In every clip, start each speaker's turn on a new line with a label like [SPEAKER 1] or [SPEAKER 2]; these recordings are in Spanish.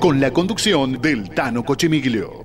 [SPEAKER 1] con la conducción del Tano Cochemiglio.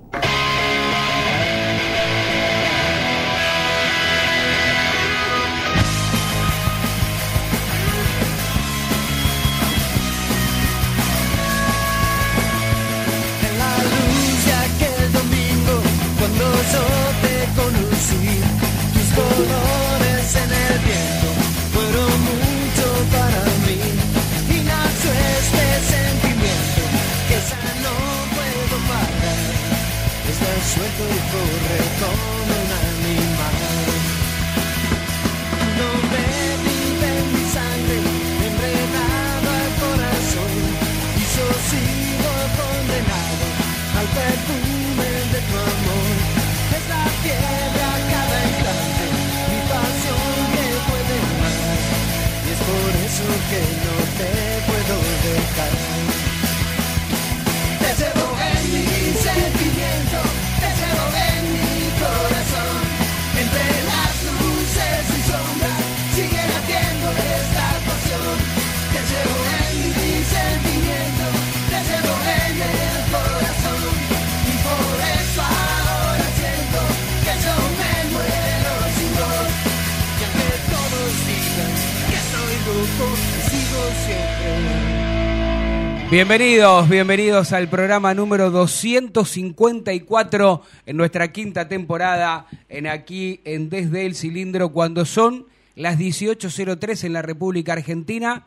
[SPEAKER 2] Bienvenidos, bienvenidos al programa número 254 en nuestra quinta temporada en aquí en Desde el Cilindro cuando son las 18.03 en la República Argentina.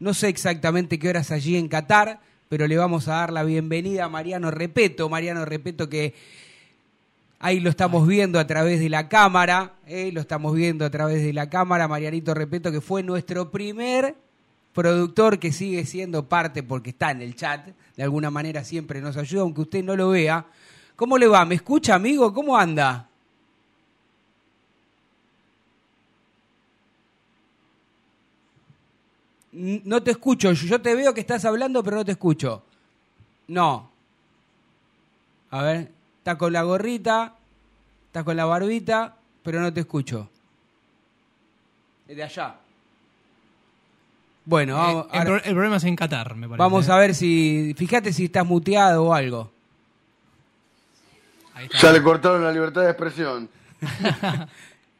[SPEAKER 2] No sé exactamente qué horas allí en Qatar, pero le vamos a dar la bienvenida a Mariano Repeto. Mariano Repeto que Ahí lo estamos viendo a través de la cámara, ¿eh? lo estamos viendo a través de la cámara. Marianito Repeto, que fue nuestro primer productor que sigue siendo parte, porque está en el chat, de alguna manera siempre nos ayuda, aunque usted no lo vea. ¿Cómo le va? ¿Me escucha, amigo? ¿Cómo anda? No te escucho, yo te veo que estás hablando, pero no te escucho. No. A ver, está con la gorrita, está con la barbita, pero no te escucho. De allá. Bueno, vamos,
[SPEAKER 3] Eh, el,
[SPEAKER 2] ahora-
[SPEAKER 3] pro- el problema es en Qatar, me parece.
[SPEAKER 2] vamos
[SPEAKER 3] ¿eh?
[SPEAKER 2] a ver si. Fíjate si estás muteado o algo.
[SPEAKER 3] Ahí está.
[SPEAKER 4] Ya le cortaron la libertad de expresión.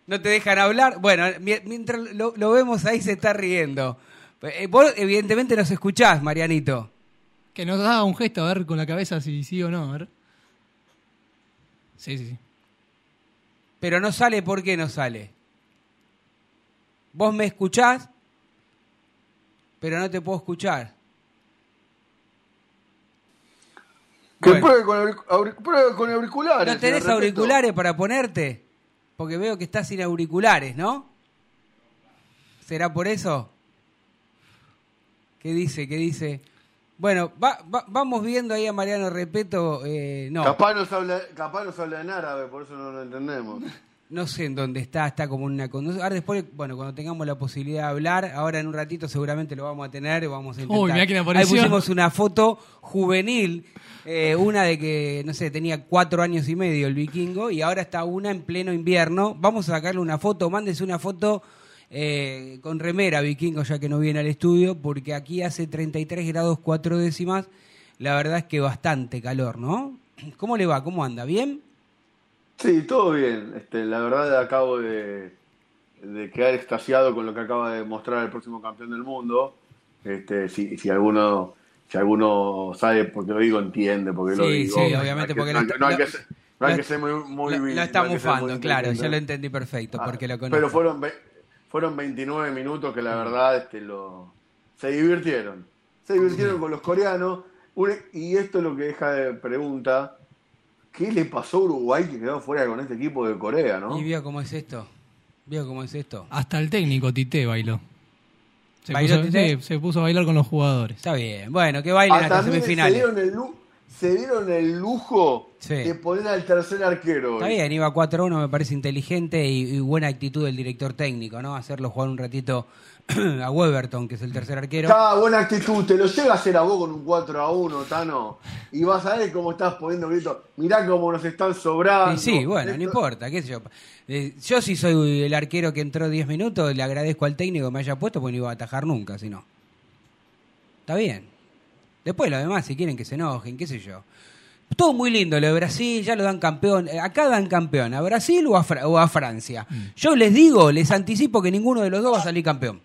[SPEAKER 2] No te dejan hablar. Bueno, mi- mientras lo, lo vemos ahí se está riendo. Eh, Vos, evidentemente, nos escuchás, Marianito.
[SPEAKER 3] Que nos haga un gesto, a ver con la cabeza si sí o no, a ver. Sí, sí, sí.
[SPEAKER 2] Pero no sale, ¿por qué no sale? Vos me escuchás, pero no te puedo escuchar.
[SPEAKER 4] Que
[SPEAKER 2] Bueno.
[SPEAKER 4] pruebe, con auric- auric- pruebe con auriculares.
[SPEAKER 2] ¿No tenés auriculares para ponerte? Porque veo que estás sin auriculares, ¿no? ¿Será por eso? ¿Qué dice? ¿Qué dice? Bueno, va- va- vamos viendo ahí a Mariano Repeto. eh, no,
[SPEAKER 4] Capaz nos, habla, capaz nos habla en árabe, por eso no lo entendemos.
[SPEAKER 2] No sé en dónde está, está como una. Ahora después, bueno, cuando tengamos la posibilidad de hablar, ahora en un ratito seguramente lo vamos a tener, vamos a intentar.
[SPEAKER 3] Uy, mirá quién
[SPEAKER 2] Ahí pusimos una foto juvenil, eh, una de que, no sé, tenía cuatro años y medio el vikingo, y ahora está una en pleno invierno. Vamos a sacarle una foto, mándense una foto eh, con remera vikingo, ya que no viene al estudio, porque aquí hace 33 grados cuatro décimas. La verdad es que bastante calor, ¿no? ¿Cómo le va? ¿Cómo anda? ¿Bien?
[SPEAKER 4] Sí, todo bien. Este, la verdad acabo de, de quedar extasiado con lo que acaba de mostrar el próximo campeón del mundo. Este, si, si alguno si alguno sabe por qué lo digo, entiende por qué lo
[SPEAKER 2] Sí,
[SPEAKER 4] digo.
[SPEAKER 2] sí,
[SPEAKER 4] hay
[SPEAKER 2] obviamente,
[SPEAKER 4] que-
[SPEAKER 2] porque
[SPEAKER 4] no hay
[SPEAKER 2] lo-
[SPEAKER 4] que- no hay
[SPEAKER 2] lo-
[SPEAKER 4] que ser- no hay
[SPEAKER 2] lo-
[SPEAKER 4] que ser muy, muy
[SPEAKER 2] lo, lo está mufando, claro, yo lo entendí perfecto,
[SPEAKER 4] Ah,
[SPEAKER 2] porque lo conozco.
[SPEAKER 4] Pero fueron, fueron 29 minutos que la verdad este, lo, se divirtieron. Se divirtieron con los coreanos. Y esto es lo que deja de pregunta. ¿Qué le pasó a Uruguay que quedó fuera con este equipo de Corea, no?
[SPEAKER 2] Y vio cómo es esto. Vio cómo es esto.
[SPEAKER 3] Hasta el técnico Tite bailó. Se,
[SPEAKER 2] ¿Bailó
[SPEAKER 3] puso,
[SPEAKER 2] Tite?
[SPEAKER 3] sí, se puso a bailar con los jugadores.
[SPEAKER 2] Está bien. Bueno, que bailen
[SPEAKER 4] Ah,
[SPEAKER 2] hasta
[SPEAKER 4] se
[SPEAKER 2] semifinales.
[SPEAKER 4] dieron, el, lu- se dieron el lujo
[SPEAKER 2] Sí.
[SPEAKER 4] de poner al tercer arquero.
[SPEAKER 2] Está bien, iba 4-1, me parece inteligente y, y buena actitud del director técnico, ¿no? Hacerlo jugar un ratito a Weberton, que es el tercer arquero.
[SPEAKER 4] Está buena actitud, te lo llega a hacer a vos con un 4 a 1, Tano. Y vas a ver cómo estás poniendo gritos. Mirá cómo nos están sobrando.
[SPEAKER 2] Y sí, bueno, no importa, qué sé yo. Eh, yo si soy el arquero que entró 10 minutos, le agradezco al técnico que me haya puesto porque no iba a atajar nunca, si no. Está bien. Después lo demás, si quieren que se enojen, qué sé yo. Todo muy lindo lo de Brasil, ya lo dan campeón. Eh, Acá dan campeón, a Brasil o a, Fra- o a Francia. Yo les digo, les anticipo que ninguno de los dos va a salir campeón.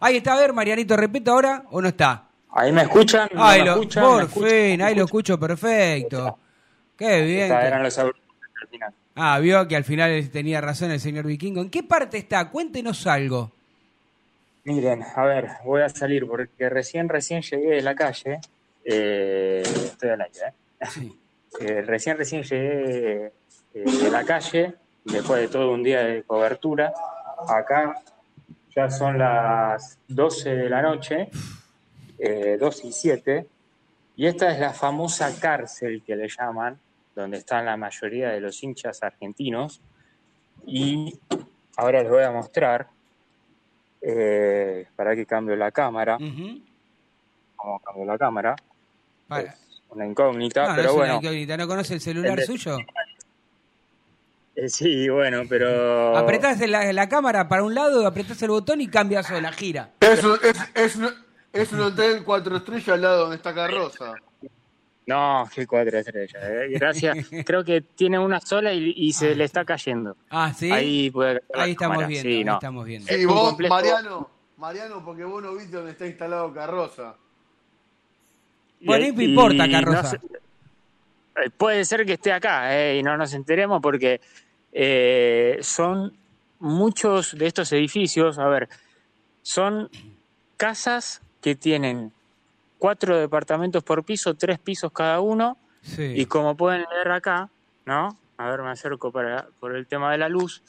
[SPEAKER 2] Ahí está, a ver, Marianito, repito ahora o no está.
[SPEAKER 5] Ahí me escuchan, ¿No
[SPEAKER 2] Ahí lo,
[SPEAKER 5] escuchan?
[SPEAKER 2] por fin,
[SPEAKER 5] ¿Me
[SPEAKER 2] ahí lo escucho perfecto. Qué bien.
[SPEAKER 5] Esta eran los auriculares al final.
[SPEAKER 2] Ah, vio que al final tenía razón el señor Vikingo. ¿En qué parte está? Cuéntenos algo.
[SPEAKER 5] Miren, a ver, voy a salir porque recién, recién llegué de la calle. Eh, estoy al aire, ¿eh?
[SPEAKER 2] Sí.
[SPEAKER 5] Eh, recién, recién llegué eh, de la calle, después de todo un día de cobertura. Acá ya son las 12 de la noche, eh, 2 y 7, y esta es la famosa cárcel que le llaman, donde están la mayoría de los hinchas argentinos. Y ahora les voy a mostrar, eh, para que cambio la cámara,
[SPEAKER 2] Ujú.
[SPEAKER 5] cómo cambio la cámara,
[SPEAKER 2] Para.
[SPEAKER 5] es una incógnita,
[SPEAKER 2] No, no
[SPEAKER 5] pero
[SPEAKER 2] es una
[SPEAKER 5] bueno.
[SPEAKER 2] incógnita, ¿no conoce el celular
[SPEAKER 5] El de-
[SPEAKER 2] suyo?
[SPEAKER 5] Sí, bueno, pero...
[SPEAKER 2] Apretás la, la cámara para un lado, apretás el botón y cambia sola, gira.
[SPEAKER 4] Es un, es, es es un hotel cuatro estrellas al lado donde está Carroza.
[SPEAKER 5] No, qué cuatro estrellas. eh. Gracias. Creo que tiene una sola y, y se le está cayendo.
[SPEAKER 2] Ah, ¿sí?
[SPEAKER 5] Ahí, puede
[SPEAKER 2] Ahí estamos
[SPEAKER 5] cámara.
[SPEAKER 2] viendo,
[SPEAKER 5] Sí,
[SPEAKER 2] ahí
[SPEAKER 5] no.
[SPEAKER 2] estamos viendo.
[SPEAKER 5] Un
[SPEAKER 4] vos,
[SPEAKER 5] complejo-
[SPEAKER 4] Mariano, Mariano, porque vos no viste dónde está instalado Carroza.
[SPEAKER 2] Bueno,
[SPEAKER 5] Y-
[SPEAKER 2] no me importa,
[SPEAKER 5] y
[SPEAKER 2] Carroza.
[SPEAKER 5] no sé- eh, puede ser que esté acá eh, y no nos enteremos porque eh, son muchos de estos edificios, a ver, son casas que tienen cuatro departamentos por piso, tres pisos cada uno,
[SPEAKER 2] Sí.
[SPEAKER 5] y como pueden leer acá, ¿no? A ver, me acerco para, por el tema de la luz.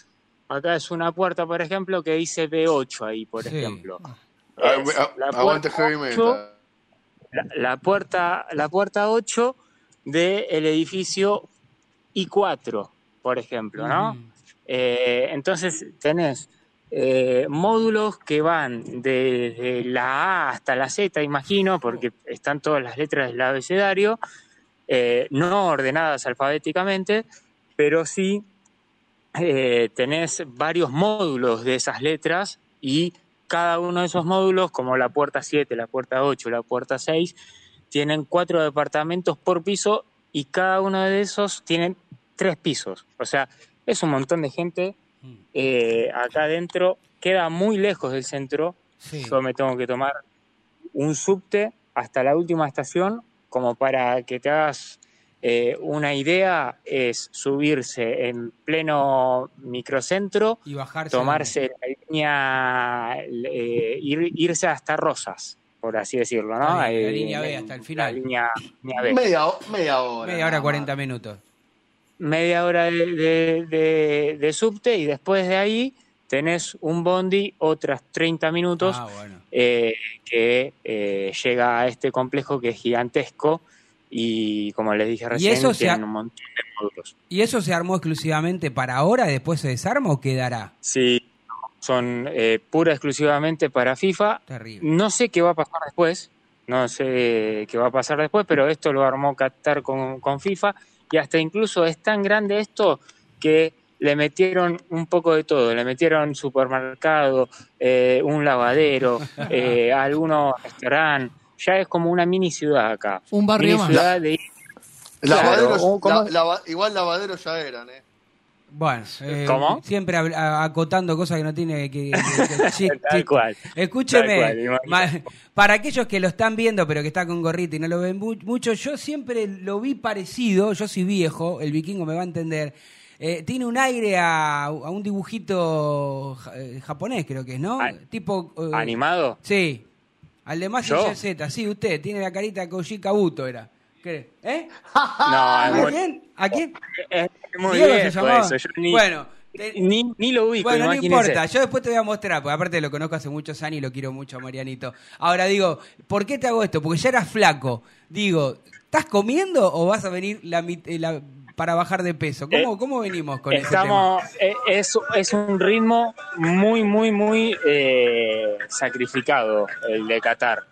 [SPEAKER 5] Acá es una puerta, por ejemplo, que dice B8 ahí, por
[SPEAKER 2] Sí.
[SPEAKER 5] ejemplo.
[SPEAKER 4] Ah,
[SPEAKER 5] Es
[SPEAKER 4] ah,
[SPEAKER 5] la
[SPEAKER 4] Aguante
[SPEAKER 5] puerta
[SPEAKER 4] heavy
[SPEAKER 5] ocho,
[SPEAKER 4] metal.
[SPEAKER 5] la, la puerta la puerta 8 del edificio I4, por ejemplo, ¿no? Eh, entonces tenés eh, módulos que van desde la A hasta la Z, imagino, porque están todas las letras del abecedario, eh, no ordenadas alfabéticamente, pero sí eh, tenés varios módulos de esas letras y cada uno de esos módulos, como la puerta 7, la puerta 8, la puerta 6, tienen cuatro departamentos por piso y cada uno de esos tienen tres pisos. O sea, es un montón de gente eh, acá adentro, queda muy lejos del centro.
[SPEAKER 2] Sí.
[SPEAKER 5] Yo me tengo que tomar un subte hasta la última estación, como para que te hagas eh, una idea, es subirse en pleno microcentro,
[SPEAKER 2] Y bajarse.
[SPEAKER 5] tomarse la línea, eh, ir- irse hasta Rosas, por así decirlo, ¿no?
[SPEAKER 2] La
[SPEAKER 5] Eh,
[SPEAKER 2] línea B
[SPEAKER 5] en-
[SPEAKER 2] hasta el final.
[SPEAKER 5] La línea, línea B.
[SPEAKER 4] Media, media hora.
[SPEAKER 2] Media hora,
[SPEAKER 4] nada
[SPEAKER 2] 40
[SPEAKER 4] más.
[SPEAKER 2] minutos.
[SPEAKER 5] Media hora de, de- de- de subte y después de ahí tenés un bondi, otras 30 minutos,
[SPEAKER 2] Ah, bueno.
[SPEAKER 5] eh, que eh, llega a este complejo que es gigantesco y como les dije recién,
[SPEAKER 2] eso
[SPEAKER 5] tienen un montón de módulos.
[SPEAKER 2] ¿Y eso se armó exclusivamente para ahora y después se desarma o quedará?
[SPEAKER 5] Sí, son eh, pura exclusivamente para FIFA.
[SPEAKER 2] Terrible.
[SPEAKER 5] No sé qué va a pasar después, no sé qué va a pasar después, pero esto lo armó Qatar con, con FIFA y hasta incluso es tan grande esto que le metieron un poco de todo, le metieron supermercado, eh, un lavadero, eh, algunos restaurantes, ya es como una mini ciudad acá.
[SPEAKER 3] Un barrio
[SPEAKER 5] Mini
[SPEAKER 3] más.
[SPEAKER 5] ciudad de-
[SPEAKER 4] Lavaderos,
[SPEAKER 5] Claro, ¿cómo?
[SPEAKER 4] la- lava- igual lavaderos ya eran, ¿eh?
[SPEAKER 2] Bueno, eh,
[SPEAKER 5] ¿Cómo?
[SPEAKER 2] siempre a- acotando cosas que no tiene que... que-
[SPEAKER 5] Tal cual.
[SPEAKER 2] Escúcheme,
[SPEAKER 5] Tal cual,
[SPEAKER 2] para aquellos que lo están viendo pero que está con gorrita y no lo ven mu- mucho, yo siempre lo vi parecido, yo soy viejo, el vikingo me va a entender, eh, tiene un aire a, a un dibujito ja- eh, japonés creo que es, ¿no? Tipo... eh,
[SPEAKER 5] ¿Animado?
[SPEAKER 2] Sí, al de
[SPEAKER 5] ¿Yo?
[SPEAKER 2] Z, sí, usted, tiene la carita de Koji Kabuto era. ¿Qué? ¿Eh?
[SPEAKER 5] No,
[SPEAKER 2] ¿A
[SPEAKER 5] es muy,
[SPEAKER 2] quién? ¿A quién?
[SPEAKER 5] Muy
[SPEAKER 2] Diego se llamaba.
[SPEAKER 5] eso. Yo ni,
[SPEAKER 2] Bueno, te-
[SPEAKER 5] ni, ni lo ubico,
[SPEAKER 2] Bueno, no importa, yo después te voy a mostrar, porque aparte lo conozco hace muchos años y lo quiero mucho a Marianito. Ahora digo, ¿por qué te hago esto? Porque ya eras flaco. Digo, ¿estás comiendo o vas a venir la, eh, la- para bajar de peso? ¿Cómo,
[SPEAKER 5] Eh,
[SPEAKER 2] cómo venimos con ese
[SPEAKER 5] Estamos, eh, es, es un ritmo muy, muy, muy eh, sacrificado el de Qatar.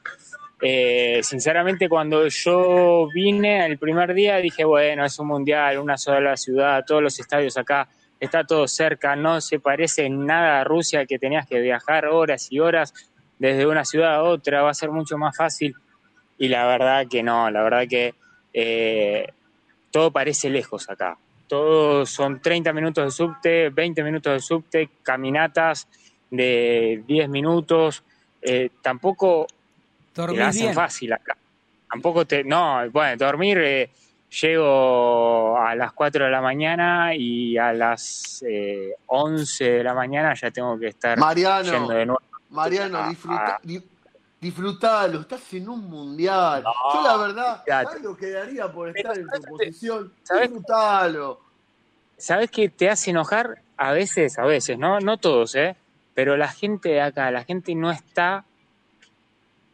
[SPEAKER 5] Eh, sinceramente, cuando yo vine el primer día dije, bueno, es un mundial, una sola ciudad, todos los estadios acá, está todo cerca, no se parece nada a Rusia que tenías que viajar horas y horas desde una ciudad a otra, va a ser mucho más fácil. y la verdad que no, la verdad que eh, todo parece lejos acá. Todos son 30 minutos de subte, 20 minutos de subte, caminatas de 10 minutos. Eh, tampoco te
[SPEAKER 2] ¿Dormís
[SPEAKER 5] la hacen
[SPEAKER 2] bien?
[SPEAKER 5] fácil acá. Tampoco te. No, bueno, dormir. eh, llego a las 4 de la mañana y a las eh, 11 de la mañana ya tengo que estar
[SPEAKER 4] Mariano,
[SPEAKER 5] yendo de nuevo.
[SPEAKER 4] Mariano,
[SPEAKER 5] Ah,
[SPEAKER 4] disfruta,
[SPEAKER 5] ah.
[SPEAKER 4] di- disfrutalo, estás en un mundial.
[SPEAKER 5] No,
[SPEAKER 4] Yo la verdad,
[SPEAKER 5] fíjate.
[SPEAKER 4] ¿sabes lo que daría por estar en tu posición?
[SPEAKER 5] ¿Sabes?
[SPEAKER 4] Disfrutalo.
[SPEAKER 5] ¿Sabes qué te hace enojar? A veces, a veces, ¿no? No todos, ¿eh? Pero la gente de acá, la gente no está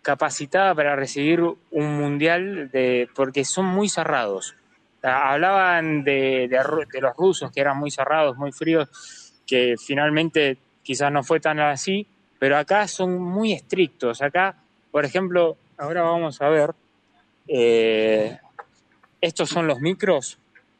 [SPEAKER 5] capacitada para recibir un mundial de, porque son muy cerrados. Ah, Hablaban de, de los rusos que eran muy cerrados, muy fríos, que finalmente quizás no fue tan así, pero acá son muy estrictos. Acá, por ejemplo, ahora vamos a ver, eh, estos son los micros,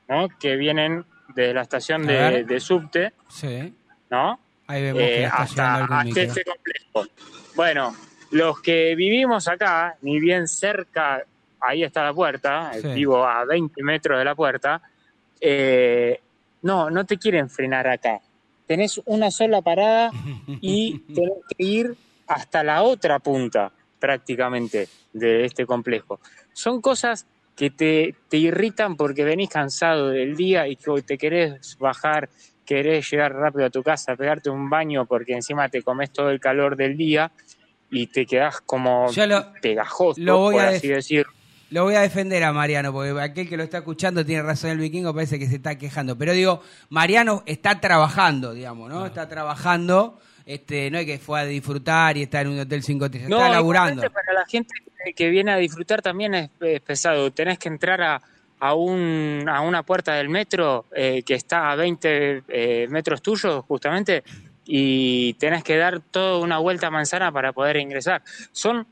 [SPEAKER 5] ¿no? Que vienen de la estación de, de subte,
[SPEAKER 2] Sí.
[SPEAKER 5] ¿no?
[SPEAKER 2] Ahí vemos
[SPEAKER 5] Eh, hasta, hasta este complejo. Bueno, los que vivimos acá, ni bien cerca, ahí está la puerta,
[SPEAKER 2] Sí.
[SPEAKER 5] vivo a 20 metros de la puerta, eh, no, no te quieren frenar acá. Tenés una sola parada y tenés que ir hasta la otra punta, prácticamente, de este complejo. Son cosas que te, te irritan porque venís cansado del día y que te querés bajar, querés llegar rápido a tu casa, pegarte un baño porque encima te comes todo el calor del día y te quedás como
[SPEAKER 2] lo-
[SPEAKER 5] pegajoso,
[SPEAKER 2] lo voy
[SPEAKER 5] por
[SPEAKER 2] a
[SPEAKER 5] así decir.
[SPEAKER 2] Lo voy a defender a Mariano, porque aquel que lo está escuchando tiene razón, el vikingo parece que se está quejando. Pero digo, Mariano está trabajando, digamos, ¿no? Está trabajando, este, no es que fue a disfrutar y está en un hotel 5 estrellas, está laburando.
[SPEAKER 5] para la gente que viene a disfrutar también es, es pesado. Tenés que entrar a, a, un, a una puerta del metro eh, que está a 20 eh, metros tuyos, justamente, y tenés que dar toda una vuelta a manzana para poder ingresar. Son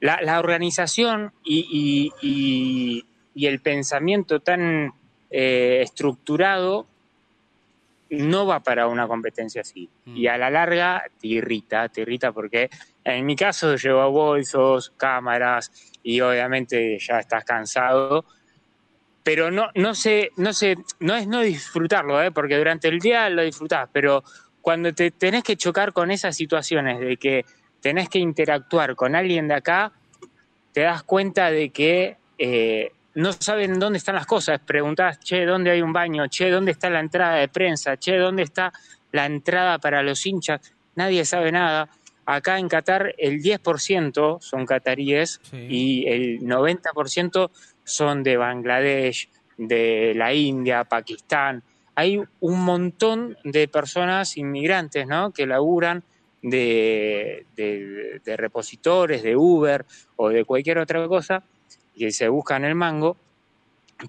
[SPEAKER 5] la, la organización y, y- y- y el pensamiento tan eh, estructurado no va para una competencia así.
[SPEAKER 2] Mm.
[SPEAKER 5] Y a la larga te irrita, te irrita porque en mi caso llevo bolsos, cámaras y obviamente ya estás cansado. Pero no, no sé, no sé, no es no disfrutarlo, ¿eh? porque durante el día lo disfrutás, pero cuando te tenés que chocar con esas situaciones de que tenés que interactuar con alguien de acá, te das cuenta de que eh, no saben dónde están las cosas. Preguntás, che, ¿dónde hay un baño? Che, ¿dónde está la entrada de prensa? Che, ¿dónde está la entrada para los hinchas? Nadie sabe nada. Acá en Qatar el 10% son cataríes
[SPEAKER 2] Sí.
[SPEAKER 5] y el 90% son de Bangladesh, de la India, Pakistán. Hay un montón de personas inmigrantes ¿no? que laburan de, de- repositores, de Uber o de cualquier otra cosa, que se buscan el mango,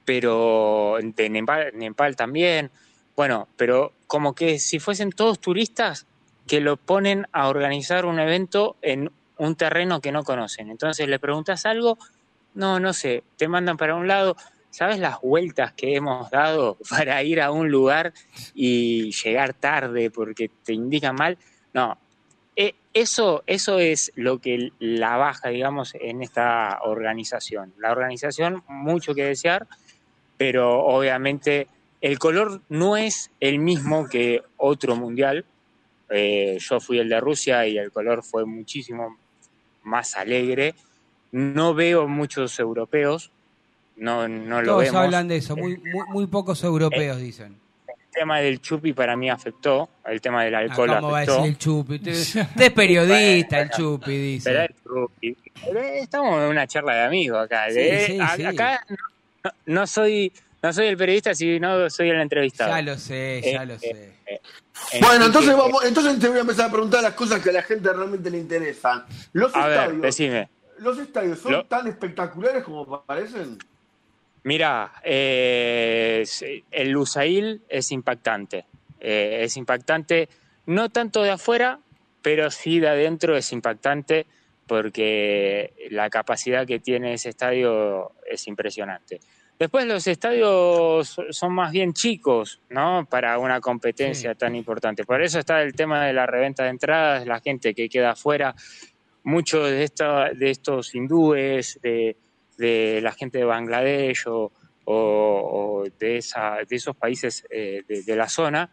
[SPEAKER 5] pero de Nepal, Nepal también. Bueno, pero como que si fuesen todos turistas que lo ponen a organizar un evento en un terreno que no conocen. Entonces le preguntas algo, no, no sé, te mandan para un lado. ¿Sabes las vueltas que hemos dado para ir a un lugar y llegar tarde porque te indican mal? No, eh, eso, eso es lo que la baja, digamos, en esta organización. La organización, mucho que desear, pero obviamente el color no es el mismo que otro mundial. Eh, yo fui el de Rusia y el color fue muchísimo más alegre. No veo muchos europeos, no, no lo
[SPEAKER 2] Todos
[SPEAKER 5] vemos.
[SPEAKER 2] hablan de eso, muy, muy, muy pocos europeos dicen.
[SPEAKER 5] El tema del chupi para mí afectó, el tema del
[SPEAKER 2] Ah,
[SPEAKER 5] alcohol
[SPEAKER 2] ¿Cómo va a
[SPEAKER 5] afectó.
[SPEAKER 2] decir el Chupi? Usted, es periodista, el Chupi,
[SPEAKER 5] Pero
[SPEAKER 2] dice.
[SPEAKER 5] el chupi. Pero Estamos en una charla de amigos acá.
[SPEAKER 2] Sí,
[SPEAKER 5] de-
[SPEAKER 2] sí,
[SPEAKER 5] a-
[SPEAKER 2] sí.
[SPEAKER 5] Acá no, no soy no soy el periodista, sino soy el entrevistado.
[SPEAKER 2] Ya lo sé, ya
[SPEAKER 5] Eh,
[SPEAKER 2] lo
[SPEAKER 5] eh,
[SPEAKER 2] sé.
[SPEAKER 5] eh,
[SPEAKER 4] Bueno,
[SPEAKER 5] así
[SPEAKER 4] entonces vamos, entonces te voy a empezar a preguntar las cosas que a la gente realmente le interesan. Los
[SPEAKER 5] A ver,
[SPEAKER 4] estadios,
[SPEAKER 5] decime.
[SPEAKER 4] los estadios son
[SPEAKER 5] Lo-
[SPEAKER 4] tan espectaculares como parecen.
[SPEAKER 5] Mira, eh, el Lusail es impactante. Eh, es impactante, no tanto de afuera, pero sí de adentro es impactante porque la capacidad que tiene ese estadio es impresionante. Después los estadios son más bien chicos, ¿no? Para una competencia
[SPEAKER 2] Sí.
[SPEAKER 5] tan importante. Por eso está el tema de la reventa de entradas, la gente que queda afuera. Muchos de, esta- de estos hindúes, de, de la gente de Bangladesh o, o- o de, esa, de esos países eh, de, de la zona,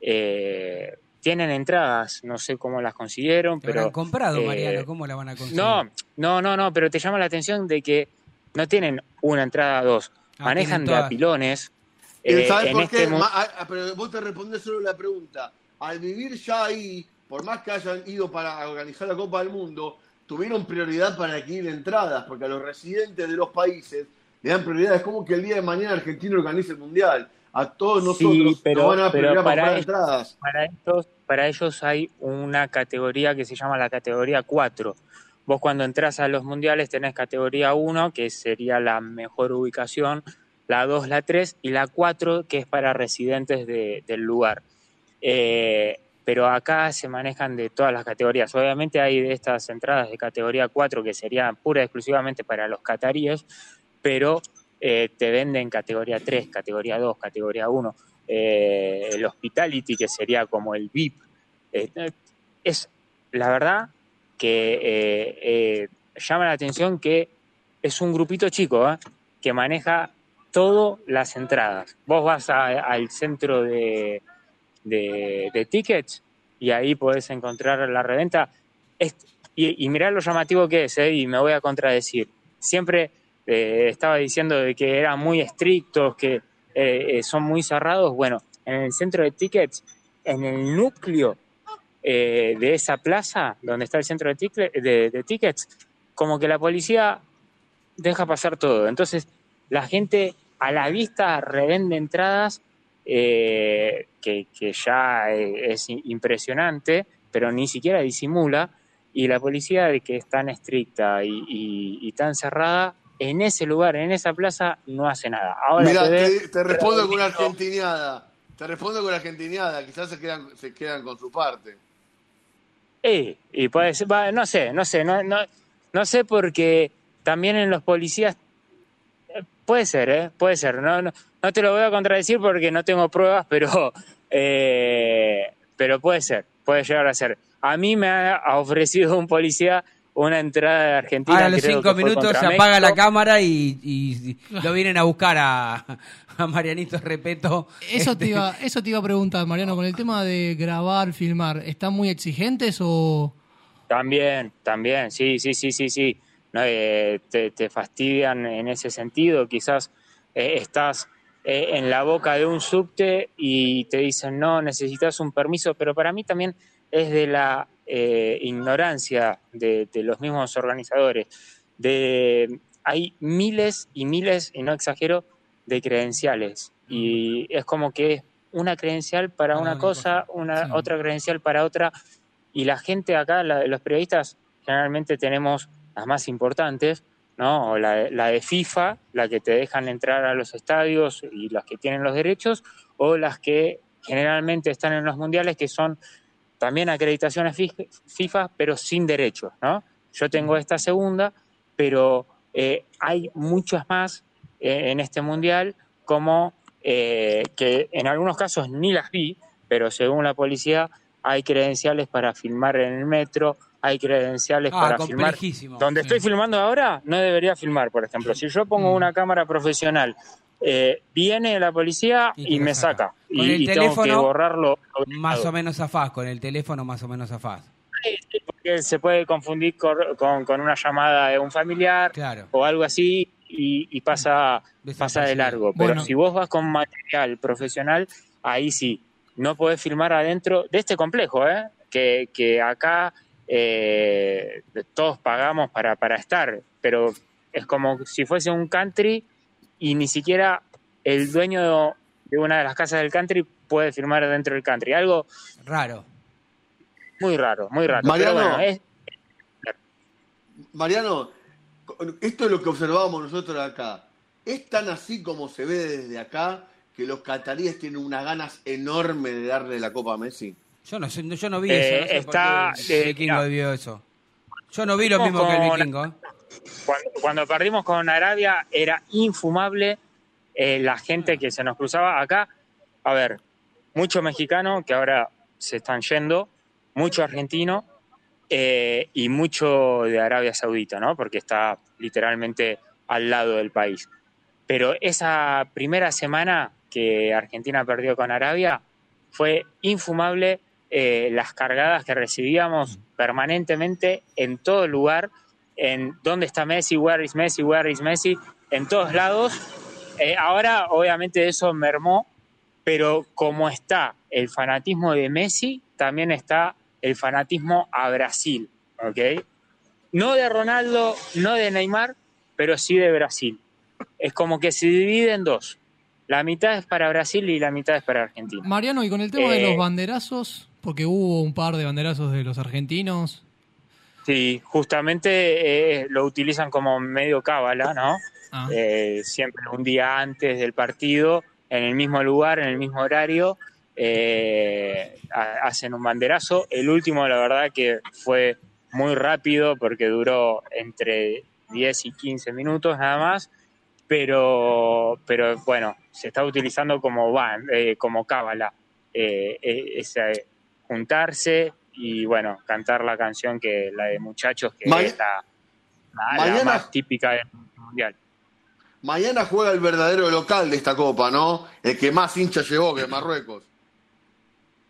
[SPEAKER 5] eh, tienen entradas, no sé cómo las consiguieron,
[SPEAKER 2] ¿Te habrán
[SPEAKER 5] pero...
[SPEAKER 2] comprado,
[SPEAKER 5] eh,
[SPEAKER 2] Mariano? ¿Cómo la van a conseguir?
[SPEAKER 5] No, no, no, no, pero te llama la atención de que no tienen una entrada, dos,
[SPEAKER 2] Ah,
[SPEAKER 5] manejan de
[SPEAKER 2] todas.
[SPEAKER 5] a pilones.
[SPEAKER 4] ¿Y
[SPEAKER 5] eh,
[SPEAKER 4] ¿Sabes por
[SPEAKER 5] este
[SPEAKER 4] qué?
[SPEAKER 5] mo-
[SPEAKER 4] Ma- ah, ah, pero vos te respondés solo la pregunta. Al vivir ya ahí, por más que hayan ido para organizar la Copa del Mundo, tuvieron prioridad para adquirir entradas, porque a los residentes de los países le dan prioridad. Es como que el día de mañana Argentina organice el Mundial. A todos
[SPEAKER 5] Sí,
[SPEAKER 4] nosotros
[SPEAKER 5] pero-
[SPEAKER 4] nos van a
[SPEAKER 5] pero
[SPEAKER 4] para
[SPEAKER 5] para
[SPEAKER 4] entradas.
[SPEAKER 5] Para ellos, para ellos hay una categoría que se llama la categoría 4. Vos cuando entras a los mundiales tenés categoría 1, que sería la mejor ubicación, la 2, la 3 y la 4, que es para residentes de- del lugar. Eh, pero acá se manejan de todas las categorías. Obviamente hay de estas entradas de categoría 4 que serían pura y exclusivamente para los cataríes, pero eh, te venden categoría 3, categoría 2, categoría 1. Eh, el hospitality, que sería como el VIP. Eh, es la verdad que llama la atención que es un grupito chico que maneja todas las entradas. Vos vas al centro de, de, tickets y ahí podés encontrar la reventa. Y, y mirá lo llamativo que es, ¿eh? y me voy a contradecir. Siempre eh, estaba diciendo de que eran muy estrictos, que eh, son muy cerrados. Bueno, en el centro de tickets, en el núcleo de esa plaza donde está el centro de- de tickets, como que la policía deja pasar todo. Entonces, la gente a la vista revende entradas eh, que, que ya eh, es impresionante, pero ni siquiera disimula. Y la policía, de que es tan estricta y, y- y tan cerrada, en ese lugar, en esa plaza, no hace nada. Ahora te ve-
[SPEAKER 4] te, te respondo con una argentiniada. Te respondo con la argentiniada. Quizás se quedan, se quedan con su parte.
[SPEAKER 5] Eh, y puede ser, va, no sé, no sé, no, no, no sé porque también en los policías eh, puede ser, eh, puede ser, no, no, no te lo voy a contradecir porque no tengo pruebas, pero eh, pero puede ser, puede llegar a ser. A mí me ha ofrecido un policía una entrada de Argentina.
[SPEAKER 2] Ahora a los
[SPEAKER 5] creo
[SPEAKER 2] cinco minutos se apaga la cámara y, y lo vienen a buscar a, a Marianito Repeto.
[SPEAKER 3] Eso te,
[SPEAKER 2] Este,
[SPEAKER 3] iba, eso te iba a preguntar, Mariano, con el tema de grabar, filmar, ¿están muy exigentes o...?
[SPEAKER 5] También, también, sí, sí, sí, sí, sí. No, eh, te, te fastidian en ese sentido. Quizás eh, estás eh, en la boca de un subte y te dicen, no, necesitas un permiso, pero para mí también es de la eh, ignorancia de, de los mismos organizadores. De, hay miles y miles, y no exagero, de credenciales. Y es como que es una credencial para
[SPEAKER 2] Para
[SPEAKER 5] una cosa,
[SPEAKER 2] cosa,
[SPEAKER 5] una
[SPEAKER 3] sí.
[SPEAKER 5] otra credencial para otra y la gente acá, la- los periodistas, generalmente tenemos las más importantes, ¿no? O La, la de FIFA, la que te dejan entrar a los estadios y las que tienen los derechos, o las que generalmente están en los mundiales, que son también acreditaciones fi- FIFA, pero sin derechos, ¿no? Yo tengo esta segunda, pero eh, hay muchas más eh, en este mundial, como eh, que en algunos casos ni las vi, pero según la policía hay credenciales para filmar en el metro, hay credenciales
[SPEAKER 2] Ah,
[SPEAKER 5] para filmar. Donde
[SPEAKER 3] Sí.
[SPEAKER 5] estoy filmando ahora, no debería filmar, por ejemplo. Si yo pongo
[SPEAKER 2] Mm.
[SPEAKER 5] una cámara profesional, eh, viene la policía
[SPEAKER 2] Y
[SPEAKER 5] me
[SPEAKER 2] saca.
[SPEAKER 5] saca.
[SPEAKER 2] Con
[SPEAKER 5] Y,
[SPEAKER 2] el
[SPEAKER 5] y tengo que
[SPEAKER 2] teléfono,
[SPEAKER 5] borrarlo.
[SPEAKER 2] Más o menos afás, con el teléfono más o menos afás.
[SPEAKER 5] Porque se puede confundir con, con una llamada de un familiar
[SPEAKER 2] Claro.
[SPEAKER 5] o algo así y, y pasa, pasa de largo. Pero
[SPEAKER 3] Bueno.
[SPEAKER 5] si vos vas con material profesional, ahí sí, no podés filmar adentro de este complejo, ¿eh? que, que acá eh, todos pagamos para, para estar, pero es como si fuese un country y ni siquiera el dueño de una de las casas del country puede filmar dentro del country. Algo
[SPEAKER 2] Raro.
[SPEAKER 5] muy raro, muy raro.
[SPEAKER 4] Mariano.
[SPEAKER 5] Pero bueno, es,
[SPEAKER 4] Mariano, esto es lo que observábamos nosotros acá. Es tan así como se ve desde acá que los cataríes tienen unas ganas enormes de darle la copa a Messi.
[SPEAKER 2] Yo no yo no vi
[SPEAKER 5] Eh,
[SPEAKER 2] eso. No sé
[SPEAKER 5] está,
[SPEAKER 2] el
[SPEAKER 5] eh,
[SPEAKER 2] vikingo vio eso. Yo no vi lo mismo que el vikingo. ¿eh?
[SPEAKER 5] cuando, cuando perdimos con Arabia era infumable la gente que se nos cruzaba acá. A ver, mucho mexicano que ahora se están yendo, mucho argentino eh, y mucho de Arabia Saudita, ¿no? Porque está literalmente al lado del país. Pero esa primera semana que Argentina perdió con Arabia fue infumable eh, las cargadas que recibíamos permanentemente en todo lugar, en dónde está Messi, where is Messi, where is Messi, en todos lados. Eh, ahora obviamente eso mermó, pero como está el fanatismo de Messi, también está el fanatismo a Brasil, ¿ok? No de Ronaldo, no de Neymar, pero sí de Brasil. Es como que se divide en dos. La mitad es para Brasil y la mitad es para Argentina.
[SPEAKER 3] Mariano, y con el tema de
[SPEAKER 5] Eh.
[SPEAKER 3] los banderazos, porque hubo un par de banderazos de los argentinos.
[SPEAKER 5] Sí, justamente eh, lo utilizan como medio cábala, ¿no?
[SPEAKER 3] Ah,
[SPEAKER 5] Eh, siempre un día antes del partido, en el mismo lugar, en el mismo horario, eh, ha- hacen un banderazo. El último, la verdad, que fue muy rápido porque duró entre 10 y 15 minutos nada más, pero, pero bueno, se está utilizando como, eh, como cábala, eh, eh, ese juntarse y bueno, cantar la canción que la de muchachos, que
[SPEAKER 4] Ma-
[SPEAKER 5] es la, la- la
[SPEAKER 4] Mañana-
[SPEAKER 5] más típica del mundial.
[SPEAKER 4] Mañana juega el verdadero local de esta copa, ¿no? El que más hinchas llevó, que es Marruecos.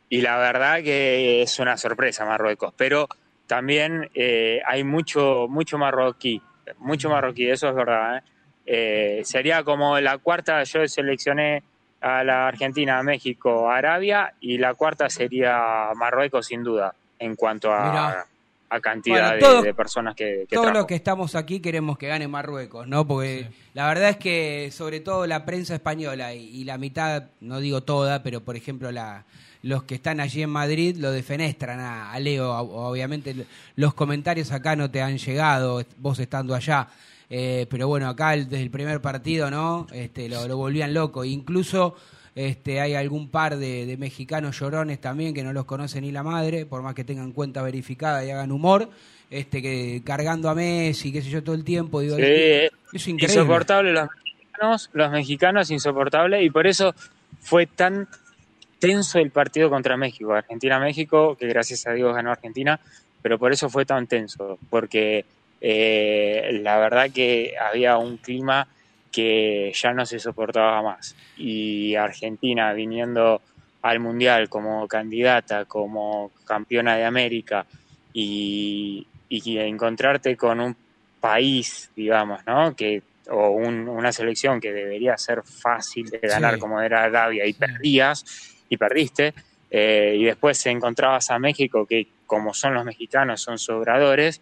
[SPEAKER 5] Y la verdad que es una sorpresa Marruecos, pero también eh, hay mucho, mucho marroquí, mucho marroquí, eso es verdad. ¿eh? Eh, sería como la cuarta, yo seleccioné a la Argentina, México, Arabia, y la cuarta sería Marruecos sin duda, en cuanto a,
[SPEAKER 2] Mirá.
[SPEAKER 5] a cantidad
[SPEAKER 2] Bueno,
[SPEAKER 5] de-
[SPEAKER 2] todo-
[SPEAKER 5] de, personas que, que
[SPEAKER 2] Todos los que estamos aquí queremos que gane Marruecos, ¿no? Porque la verdad es que sobre todo la prensa española y, y la mitad, no digo toda, pero por ejemplo la, los que están allí en Madrid lo defenestran a, a Leo. Obviamente los comentarios acá no te han llegado, vos estando allá. Eh, pero bueno, acá el- desde el primer partido, ¿no? Este, lo, lo volvían loco. Incluso este, hay algún par de, de mexicanos llorones también que no los conoce ni la madre, por más que tengan cuenta verificada y hagan humor, este, que cargando a Messi, qué sé yo, todo el tiempo. Digo,
[SPEAKER 5] Sí,
[SPEAKER 2] es, es increíble.
[SPEAKER 5] insoportable los mexicanos, los mexicanos insoportable y por eso fue tan tenso el partido contra México, Argentina-México, que gracias a Dios ganó Argentina, pero por eso fue tan tenso, porque eh, la verdad que había un clima que ya no se soportaba más y Argentina viniendo al Mundial como candidata, como campeona de América y, encontrarte con un país, digamos, ¿no? Que, o un- una selección que debería ser fácil de ganar
[SPEAKER 2] Sí.
[SPEAKER 5] como era Arabia y perdías y perdiste, eh, y después encontrabas a México que como son los mexicanos son sobradores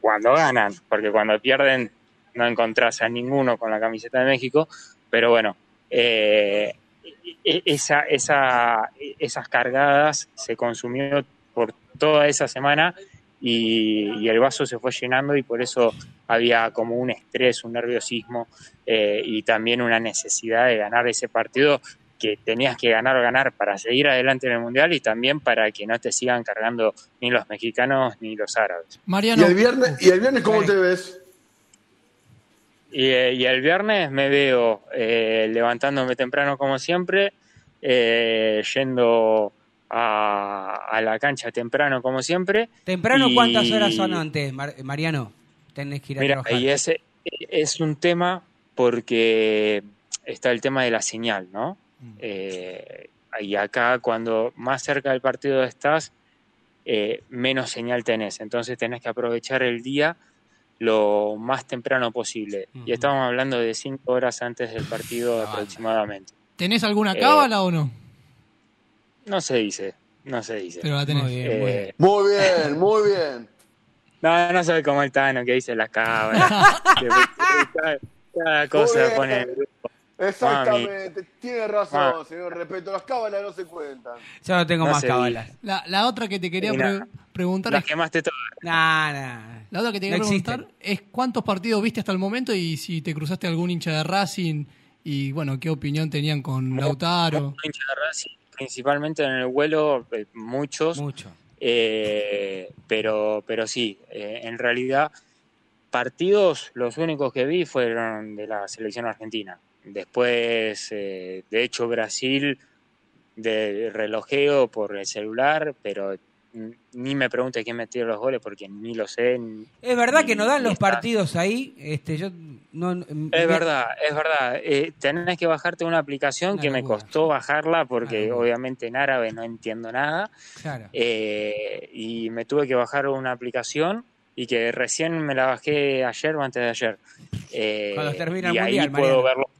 [SPEAKER 5] cuando ganan, porque cuando pierden no encontrás a ninguno con la camiseta de México, pero bueno, eh, e- esa, esa, esas cargadas se consumió por toda esa semana y, y el vaso se fue llenando y por eso había como un estrés, un nerviosismo eh, y también una necesidad de ganar ese partido que tenías que ganar o ganar para seguir adelante en el Mundial y también para que no te sigan cargando ni los mexicanos ni los árabes.
[SPEAKER 4] ¿Y
[SPEAKER 3] Mariano,
[SPEAKER 4] el viernes, y el viernes cómo te ves?
[SPEAKER 5] Y, eh, y el viernes me veo eh, levantándome temprano como siempre, eh, yendo a, a la cancha temprano como siempre.
[SPEAKER 2] Temprano,
[SPEAKER 5] Y-
[SPEAKER 2] ¿cuántas horas son antes, Mar- Mariano? Tenés que ir a
[SPEAKER 5] Mira,
[SPEAKER 2] trabajar.
[SPEAKER 5] y ese es un tema porque está el tema de la señal, ¿no? Eh, y acá cuando más cerca del partido estás, eh, menos señal tenés. Entonces tenés que aprovechar el día lo más temprano posible. Y estamos hablando de cinco horas antes del partido aproximadamente.
[SPEAKER 3] ¿tenés alguna
[SPEAKER 5] eh,
[SPEAKER 3] cábala o no?
[SPEAKER 5] No se dice, no se dice.
[SPEAKER 3] Pero la tenés.
[SPEAKER 2] Muy bien, muy
[SPEAKER 5] Eh,
[SPEAKER 2] bien.
[SPEAKER 4] Muy bien, muy bien.
[SPEAKER 5] no, no soy como el Tano que dice las cábalas. cada, cada cosa pone...
[SPEAKER 4] Exactamente, tiene razón,
[SPEAKER 5] Mami.
[SPEAKER 4] señor. Respeto, las cábalas no se cuentan.
[SPEAKER 2] Yo no tengo
[SPEAKER 5] no
[SPEAKER 2] más
[SPEAKER 5] se
[SPEAKER 2] cabalas.
[SPEAKER 3] La, la otra que te quería pre- preguntar
[SPEAKER 5] Las
[SPEAKER 3] es,
[SPEAKER 5] quemaste todas.
[SPEAKER 2] Nah, nah.
[SPEAKER 3] la otra que te quería preguntar es cuántos partidos viste hasta el momento y si te cruzaste algún hincha de Racing y bueno, qué opinión tenían con Lautaro.
[SPEAKER 5] Hincha de Racing, principalmente en el vuelo, eh, muchos,
[SPEAKER 2] Mucho.
[SPEAKER 5] eh, pero, pero sí, eh, en realidad partidos los únicos que vi fueron de la selección argentina. Después, eh, de hecho, Brasil de relojeo por el celular, pero ni me pregunte quién metió los goles porque ni lo sé. ni-
[SPEAKER 2] Es verdad
[SPEAKER 5] ni-
[SPEAKER 2] que no dan los
[SPEAKER 5] está.
[SPEAKER 2] partidos ahí. Este, yo no, me-
[SPEAKER 5] Es verdad, es verdad. Eh, tenés que bajarte una aplicación
[SPEAKER 2] Una
[SPEAKER 5] que me costó bajarla porque obviamente en árabe no entiendo nada.
[SPEAKER 2] Claro.
[SPEAKER 5] Eh, y me tuve que bajar una aplicación y que recién me la bajé ayer o antes de ayer. Eh,
[SPEAKER 2] Cuando termina el
[SPEAKER 5] y ahí
[SPEAKER 2] Mundial,
[SPEAKER 5] puedo
[SPEAKER 2] Mariano.
[SPEAKER 5] ver los partidos.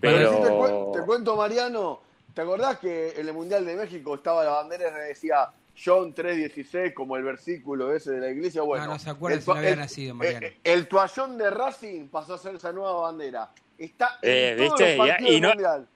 [SPEAKER 4] Pero
[SPEAKER 5] Pero,
[SPEAKER 4] sí te, cuen- te cuento, Mariano, ¿te acordás que en el Mundial de México estaba la bandera y decía John 3.16 como el versículo ese de la iglesia? Bueno,
[SPEAKER 2] No, no se acuerda
[SPEAKER 4] el
[SPEAKER 2] si no había
[SPEAKER 4] el-
[SPEAKER 2] nacido, Mariano.
[SPEAKER 4] eh, El, toallón de Racing pasó a ser esa nueva bandera. Está en
[SPEAKER 5] Eh,
[SPEAKER 4] todos
[SPEAKER 5] ¿viste?
[SPEAKER 4] los
[SPEAKER 5] Y-
[SPEAKER 4] partidos
[SPEAKER 5] y
[SPEAKER 4] del
[SPEAKER 5] no-
[SPEAKER 4] Mundial.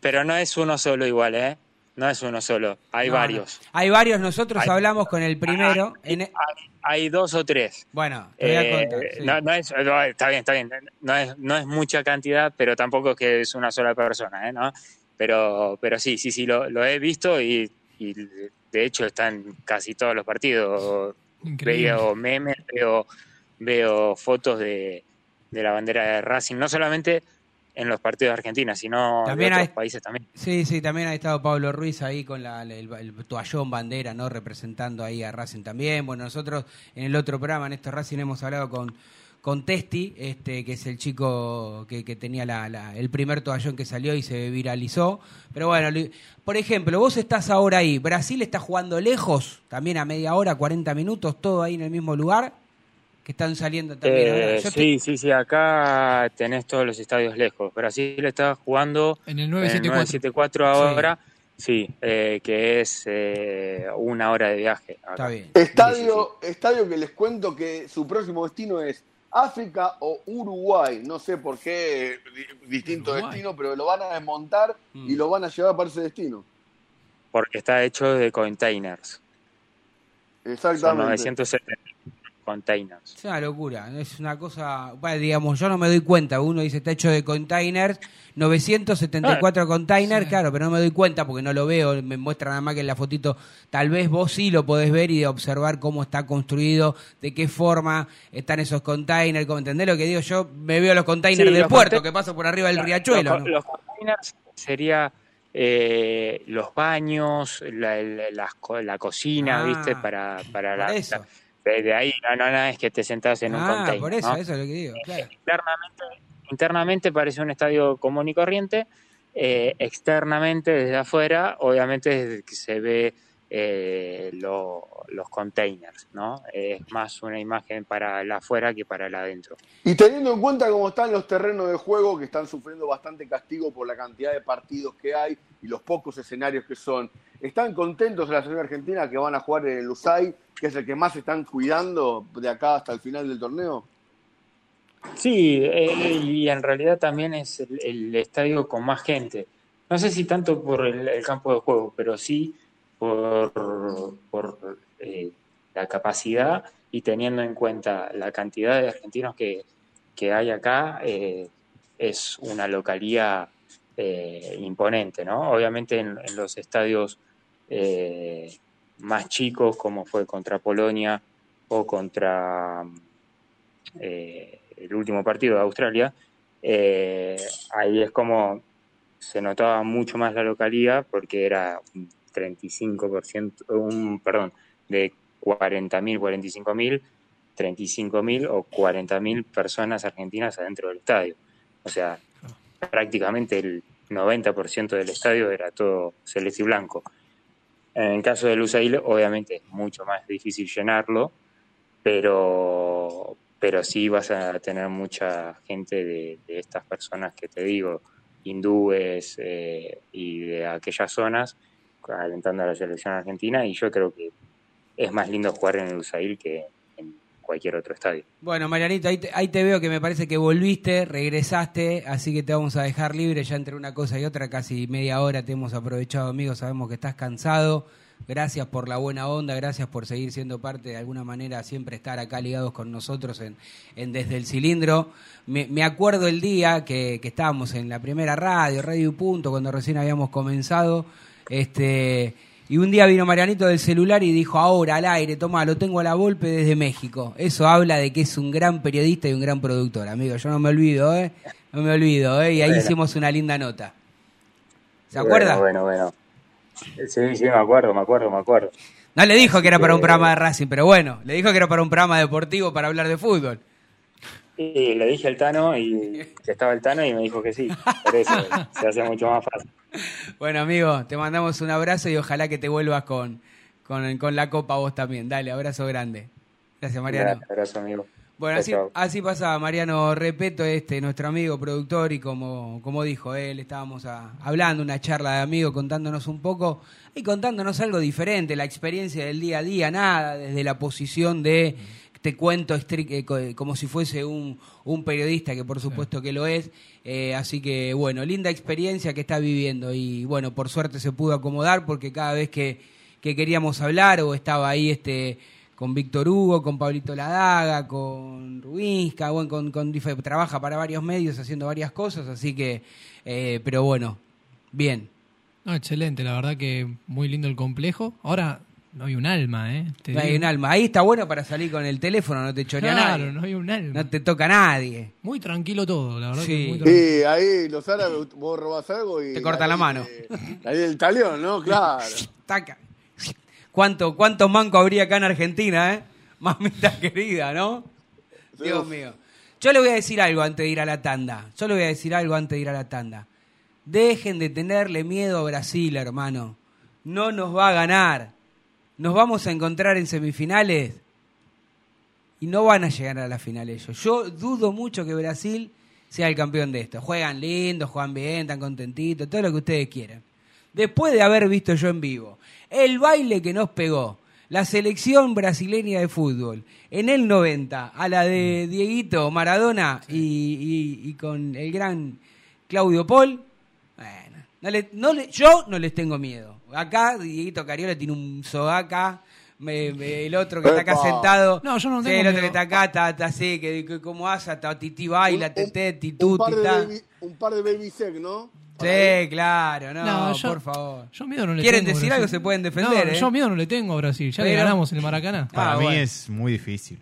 [SPEAKER 5] pero no es uno solo igual, ¿eh? No es uno solo, hay
[SPEAKER 2] No, no.
[SPEAKER 5] varios.
[SPEAKER 2] Hay varios, nosotros
[SPEAKER 5] Hay-
[SPEAKER 2] hablamos con el primero. en- e-
[SPEAKER 5] Hay, hay dos o tres.
[SPEAKER 2] bueno, te voy a
[SPEAKER 5] Eh,
[SPEAKER 2] contar. sí.
[SPEAKER 5] no, no es, no, está bien, está bien. No es, no es mucha cantidad, pero tampoco es que es una sola persona, ¿eh? ¿no? Pero, pero sí, sí, sí, lo, lo he visto y, y de hecho está en casi todos los partidos.
[SPEAKER 3] Increíble.
[SPEAKER 5] Veo memes, veo, veo fotos de, de la bandera de Racing, no solamente en los partidos de Argentina, sino
[SPEAKER 2] También
[SPEAKER 5] de otros
[SPEAKER 2] hay-
[SPEAKER 5] países también.
[SPEAKER 2] Sí, sí, también ha estado Pablo Ruiz ahí con la, el, el toallón bandera, ¿no? Representando ahí a Racing también. Bueno, nosotros en el otro programa, en esto Racing, hemos hablado con, con Testi, este, que es el chico que, que tenía la, la- el primer toallón que salió y se viralizó. Pero bueno, por ejemplo, vos estás ahora ahí, Brasil está jugando lejos, también a media hora, 40 minutos, todo ahí en el mismo lugar, que están saliendo también.
[SPEAKER 5] Eh, sí, sí, sí, acá tenés todos los estadios lejos. Brasil está jugando
[SPEAKER 3] En el
[SPEAKER 5] en el
[SPEAKER 3] 974.
[SPEAKER 5] 974 ahora, sí, eh, que es eh, una hora de viaje. acá.
[SPEAKER 2] Está bien.
[SPEAKER 4] Estadio, estadio que les cuento que su próximo destino es África o Uruguay. No sé por qué di- distinto
[SPEAKER 3] Uruguay.
[SPEAKER 4] destino, pero lo van a desmontar
[SPEAKER 2] Mm.
[SPEAKER 4] y lo van a llevar para ese destino.
[SPEAKER 5] Porque está hecho de containers. Son
[SPEAKER 4] Exactamente.
[SPEAKER 5] 970 containers.
[SPEAKER 2] Es una locura, es una cosa, bueno, digamos, yo no me doy cuenta, uno dice está hecho de containers, 974 containers,
[SPEAKER 3] Sí.
[SPEAKER 2] claro, pero no me doy cuenta porque no lo veo, me muestra nada más que en la fotito, tal vez vos sí lo podés ver y de observar cómo está construido, de qué forma están esos containers, ¿cómo entendés lo que digo? Yo me veo los containers
[SPEAKER 5] Sí,
[SPEAKER 2] del
[SPEAKER 5] los
[SPEAKER 2] puerto, que paso por arriba del
[SPEAKER 5] Los,
[SPEAKER 2] riachuelo, ¿no?
[SPEAKER 5] los containers sería eh, los baños, la, la- las co- la cocina,
[SPEAKER 2] Ah,
[SPEAKER 5] ¿viste? Para, para
[SPEAKER 2] por
[SPEAKER 5] la,
[SPEAKER 2] eso.
[SPEAKER 5] De, de ahí, no, no, no es que te sentás en un
[SPEAKER 2] Ah,
[SPEAKER 5] container.
[SPEAKER 2] por eso,
[SPEAKER 5] ¿no?
[SPEAKER 2] eso es lo que digo, claro.
[SPEAKER 5] internamente, internamente parece un estadio común y corriente, eh, externamente desde afuera, obviamente desde que se ve eh, lo- los containers, ¿no? Es más una imagen para el afuera que para el adentro.
[SPEAKER 4] Y teniendo en cuenta cómo están los terrenos de juego, que están sufriendo bastante castigo por la cantidad de partidos que hay y los pocos escenarios que son, ¿están contentos en la selección argentina que van a jugar en el USAI, que es el que más están cuidando de acá hasta el final del torneo?
[SPEAKER 5] Sí, eh, y en realidad también es el, el estadio con más gente. No sé si tanto por el, el campo de juego, pero sí por, eh, la capacidad y teniendo en cuenta la cantidad de argentinos que, que hay acá, eh, es una localía eh, imponente, ¿no? Obviamente en, en los estadios más chicos, como fue contra Polonia o contra el último partido de Australia, ahí es como se notaba mucho más la localidad porque era 35%, un, perdón, de 40.000, 45.000, 35.000 o 40.000 personas argentinas adentro del estadio. O sea, prácticamente el 90% del estadio era todo celeste y blanco. En el caso del USAIL, obviamente es mucho más difícil llenarlo, pero, pero sí vas a tener mucha gente de, de estas personas que te digo, hindúes eh, y de aquellas zonas, alentando a la selección argentina, y yo creo que es más lindo jugar en el USAIL que en cualquier otro estadio.
[SPEAKER 2] Bueno, Marianito, ahí te, ahí te veo que me parece que volviste, regresaste, así que te vamos a dejar libre ya entre una cosa y otra, casi media hora te hemos aprovechado, amigo, sabemos que estás cansado. Gracias por la buena onda, gracias por seguir siendo parte de alguna manera, siempre estar acá ligados con nosotros en, Desde el Cilindro. Me, me acuerdo el día que, que estábamos en la primera radio, Radio Punto, cuando recién habíamos comenzado, este, y un día vino Marianito del celular y dijo, ahora al aire, toma, lo tengo a la golpe desde México. Eso habla de que es un gran periodista y un gran productor, amigo. Yo no me olvido, ¿eh? No me olvido, ¿eh? Y ahí
[SPEAKER 5] Bueno.
[SPEAKER 2] hicimos una linda nota. ¿Se acuerda?
[SPEAKER 5] Bueno, bueno, bueno. Sí, sí, me acuerdo, me acuerdo, me acuerdo.
[SPEAKER 2] No le dijo que era para un programa de Racing, pero bueno, le dijo que era para un programa deportivo para hablar de fútbol.
[SPEAKER 5] Y le dije al Tano y que estaba el Tano y me dijo que sí. Por eso se hace mucho más fácil.
[SPEAKER 2] Bueno, amigo, te mandamos un abrazo y ojalá que te vuelvas con, con, con la copa vos también. Dale, abrazo grande. Gracias, Mariano.
[SPEAKER 5] Abrazo, amigo.
[SPEAKER 2] Bueno, así, así pasaba Mariano Repeto, este, nuestro amigo productor, y como, como dijo él, estábamos a- hablando, una charla de amigo, contándonos un poco y contándonos algo diferente, la experiencia del día a día, nada, desde la posición de te cuento eh, co- como si fuese un, un periodista, que por supuesto que lo es. Eh, así que, bueno, linda experiencia que está viviendo y, bueno, por suerte se pudo acomodar porque cada vez que, que queríamos hablar o estaba ahí este con Víctor Hugo, con Pablito Ladaga, con Rubinska, bueno, con, con trabaja para varios medios haciendo varias cosas, así que, eh, pero bueno, bien.
[SPEAKER 3] Excelente, la verdad que muy lindo el complejo. Ahora no hay un alma, ¿eh? Te
[SPEAKER 2] No hay un alma. Ahí está bueno para salir con el teléfono, no te chorea
[SPEAKER 3] Claro,
[SPEAKER 2] nadie.
[SPEAKER 3] no hay un alma.
[SPEAKER 2] No te toca nadie.
[SPEAKER 3] Muy tranquilo todo, la verdad.
[SPEAKER 2] Sí.
[SPEAKER 3] que muy tranquilo.
[SPEAKER 4] Sí, ahí los árabes, vos robás algo y.
[SPEAKER 2] Te cortan la mano.
[SPEAKER 4] eh, Ahí el talión, ¿no? Claro.
[SPEAKER 2] Taca. ¿Cuánto, ¿Cuántos mancos habría acá en Argentina, eh? Mamita querida, ¿no? Dios mío. Yo le voy a decir algo antes de ir a la tanda. Yo le voy a decir algo antes de ir a la tanda. Dejen de tenerle miedo a Brasil, hermano. No nos va a ganar. Nos vamos a encontrar en semifinales y no van a llegar a la final ellos. Yo dudo mucho que Brasil sea el campeón de esto. Juegan lindo, juegan bien, están contentitos, todo lo que ustedes quieran. Después de haber visto yo en vivo el baile que nos pegó la selección brasileña de fútbol en el 90 a la de Dieguito Maradona y, y- y con el gran Claudio Paul, bueno, no le- no le- yo no les tengo miedo. Acá Dieguito Cariola tiene un sogaca. me- me- el otro que está acá sentado.
[SPEAKER 3] No, yo no
[SPEAKER 2] Sí,
[SPEAKER 3] tengo
[SPEAKER 2] el otro
[SPEAKER 3] miedo.
[SPEAKER 2] que está acá, está, está así, que, que como hace, está titi baila,
[SPEAKER 4] Un-
[SPEAKER 2] tete,
[SPEAKER 4] un,
[SPEAKER 2] tituti,
[SPEAKER 4] par de
[SPEAKER 2] está.
[SPEAKER 4] baby, un par de baby sec, ¿no?
[SPEAKER 2] Sí, claro, no,
[SPEAKER 3] No, yo-
[SPEAKER 2] por favor.
[SPEAKER 3] Yo miedo no le
[SPEAKER 2] ¿Quieren
[SPEAKER 3] tengo
[SPEAKER 2] decir algo? Se pueden defender,
[SPEAKER 3] No,
[SPEAKER 2] ¿eh?
[SPEAKER 3] yo miedo no le tengo a Brasil. Ya le
[SPEAKER 2] Pero-
[SPEAKER 3] ganamos en el Maracaná.
[SPEAKER 2] Ah,
[SPEAKER 6] Para mí
[SPEAKER 2] bueno.
[SPEAKER 6] es muy difícil.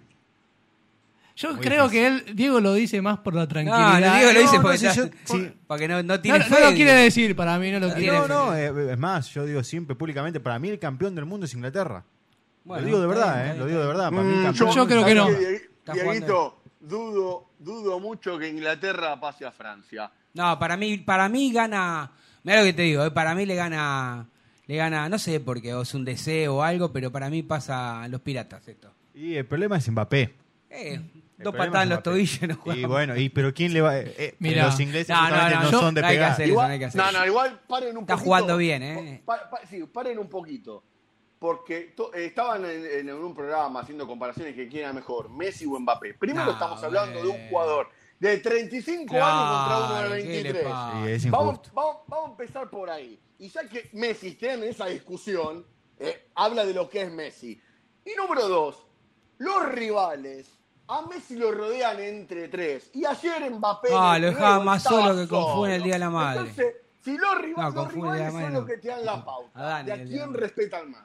[SPEAKER 3] Yo
[SPEAKER 6] Muy
[SPEAKER 3] creo
[SPEAKER 6] difícil.
[SPEAKER 3] que él, Diego lo dice más por la
[SPEAKER 2] No,
[SPEAKER 3] tranquilidad.
[SPEAKER 2] no digo lo dice
[SPEAKER 6] no,
[SPEAKER 2] porque,
[SPEAKER 6] sí,
[SPEAKER 2] está-
[SPEAKER 6] yo- sí.
[SPEAKER 2] porque no, no
[SPEAKER 3] No,
[SPEAKER 2] tiene
[SPEAKER 3] no
[SPEAKER 2] fe,
[SPEAKER 3] lo
[SPEAKER 2] digo.
[SPEAKER 3] quiere decir, para mí no lo
[SPEAKER 2] No
[SPEAKER 3] quiere
[SPEAKER 6] No,
[SPEAKER 3] decir.
[SPEAKER 6] no, eh, es más, yo digo siempre públicamente, para mí el campeón del mundo es Inglaterra.
[SPEAKER 2] Bueno,
[SPEAKER 6] lo digo de
[SPEAKER 2] está
[SPEAKER 6] verdad,
[SPEAKER 2] bien,
[SPEAKER 6] eh, lo digo de verdad. Para mí el
[SPEAKER 4] Mm,
[SPEAKER 6] campeón
[SPEAKER 3] Yo creo que
[SPEAKER 4] ¿sabes
[SPEAKER 3] no.
[SPEAKER 4] Dieguito, dudo, dudo mucho que Inglaterra pase a Francia.
[SPEAKER 2] No, para mí, para mí gana. Mira lo que te digo, eh, para mí le gana. Le gana, no sé por qué, o es un deseo o algo, pero para mí pasa a los piratas esto.
[SPEAKER 6] Y el problema es Mbappé.
[SPEAKER 2] Eh, dos patadas en los tobillos no
[SPEAKER 6] Y
[SPEAKER 2] juegan.
[SPEAKER 6] bueno, y pero quién le va eh, eh,
[SPEAKER 3] Mirá.
[SPEAKER 6] los ingleses
[SPEAKER 2] No, no,
[SPEAKER 6] justamente
[SPEAKER 2] no,
[SPEAKER 6] no, son de pegar.
[SPEAKER 2] hacer eso, no
[SPEAKER 4] no, igual paren un
[SPEAKER 2] Está
[SPEAKER 4] poquito.
[SPEAKER 2] jugando bien, ¿eh?
[SPEAKER 4] Pa- pa- sí, paren un poquito. Porque to- eh, estaban en, en un programa haciendo comparaciones que quién era mejor, Messi o Mbappé. Primero
[SPEAKER 2] No,
[SPEAKER 4] estamos hablando de un jugador de 35
[SPEAKER 2] Claro,
[SPEAKER 4] años contra uno de
[SPEAKER 2] ¿qué le
[SPEAKER 4] 23.
[SPEAKER 2] pasa?
[SPEAKER 6] Sí,
[SPEAKER 4] Vamos, vamos, vamos a empezar por ahí. Y ya que Messi esté en esa discusión, eh, habla de lo que es Messi. Y número dos, los rivales a Messi lo rodean entre tres. Y ayer Mbappé.
[SPEAKER 2] Ah, lo dejaba más solo que con Fu en el. Día de la Madre.
[SPEAKER 4] Entonces, si los, riva-
[SPEAKER 2] No,
[SPEAKER 4] los rivales son los que te dan la pauta,
[SPEAKER 2] Dani
[SPEAKER 4] de a quién respetan más.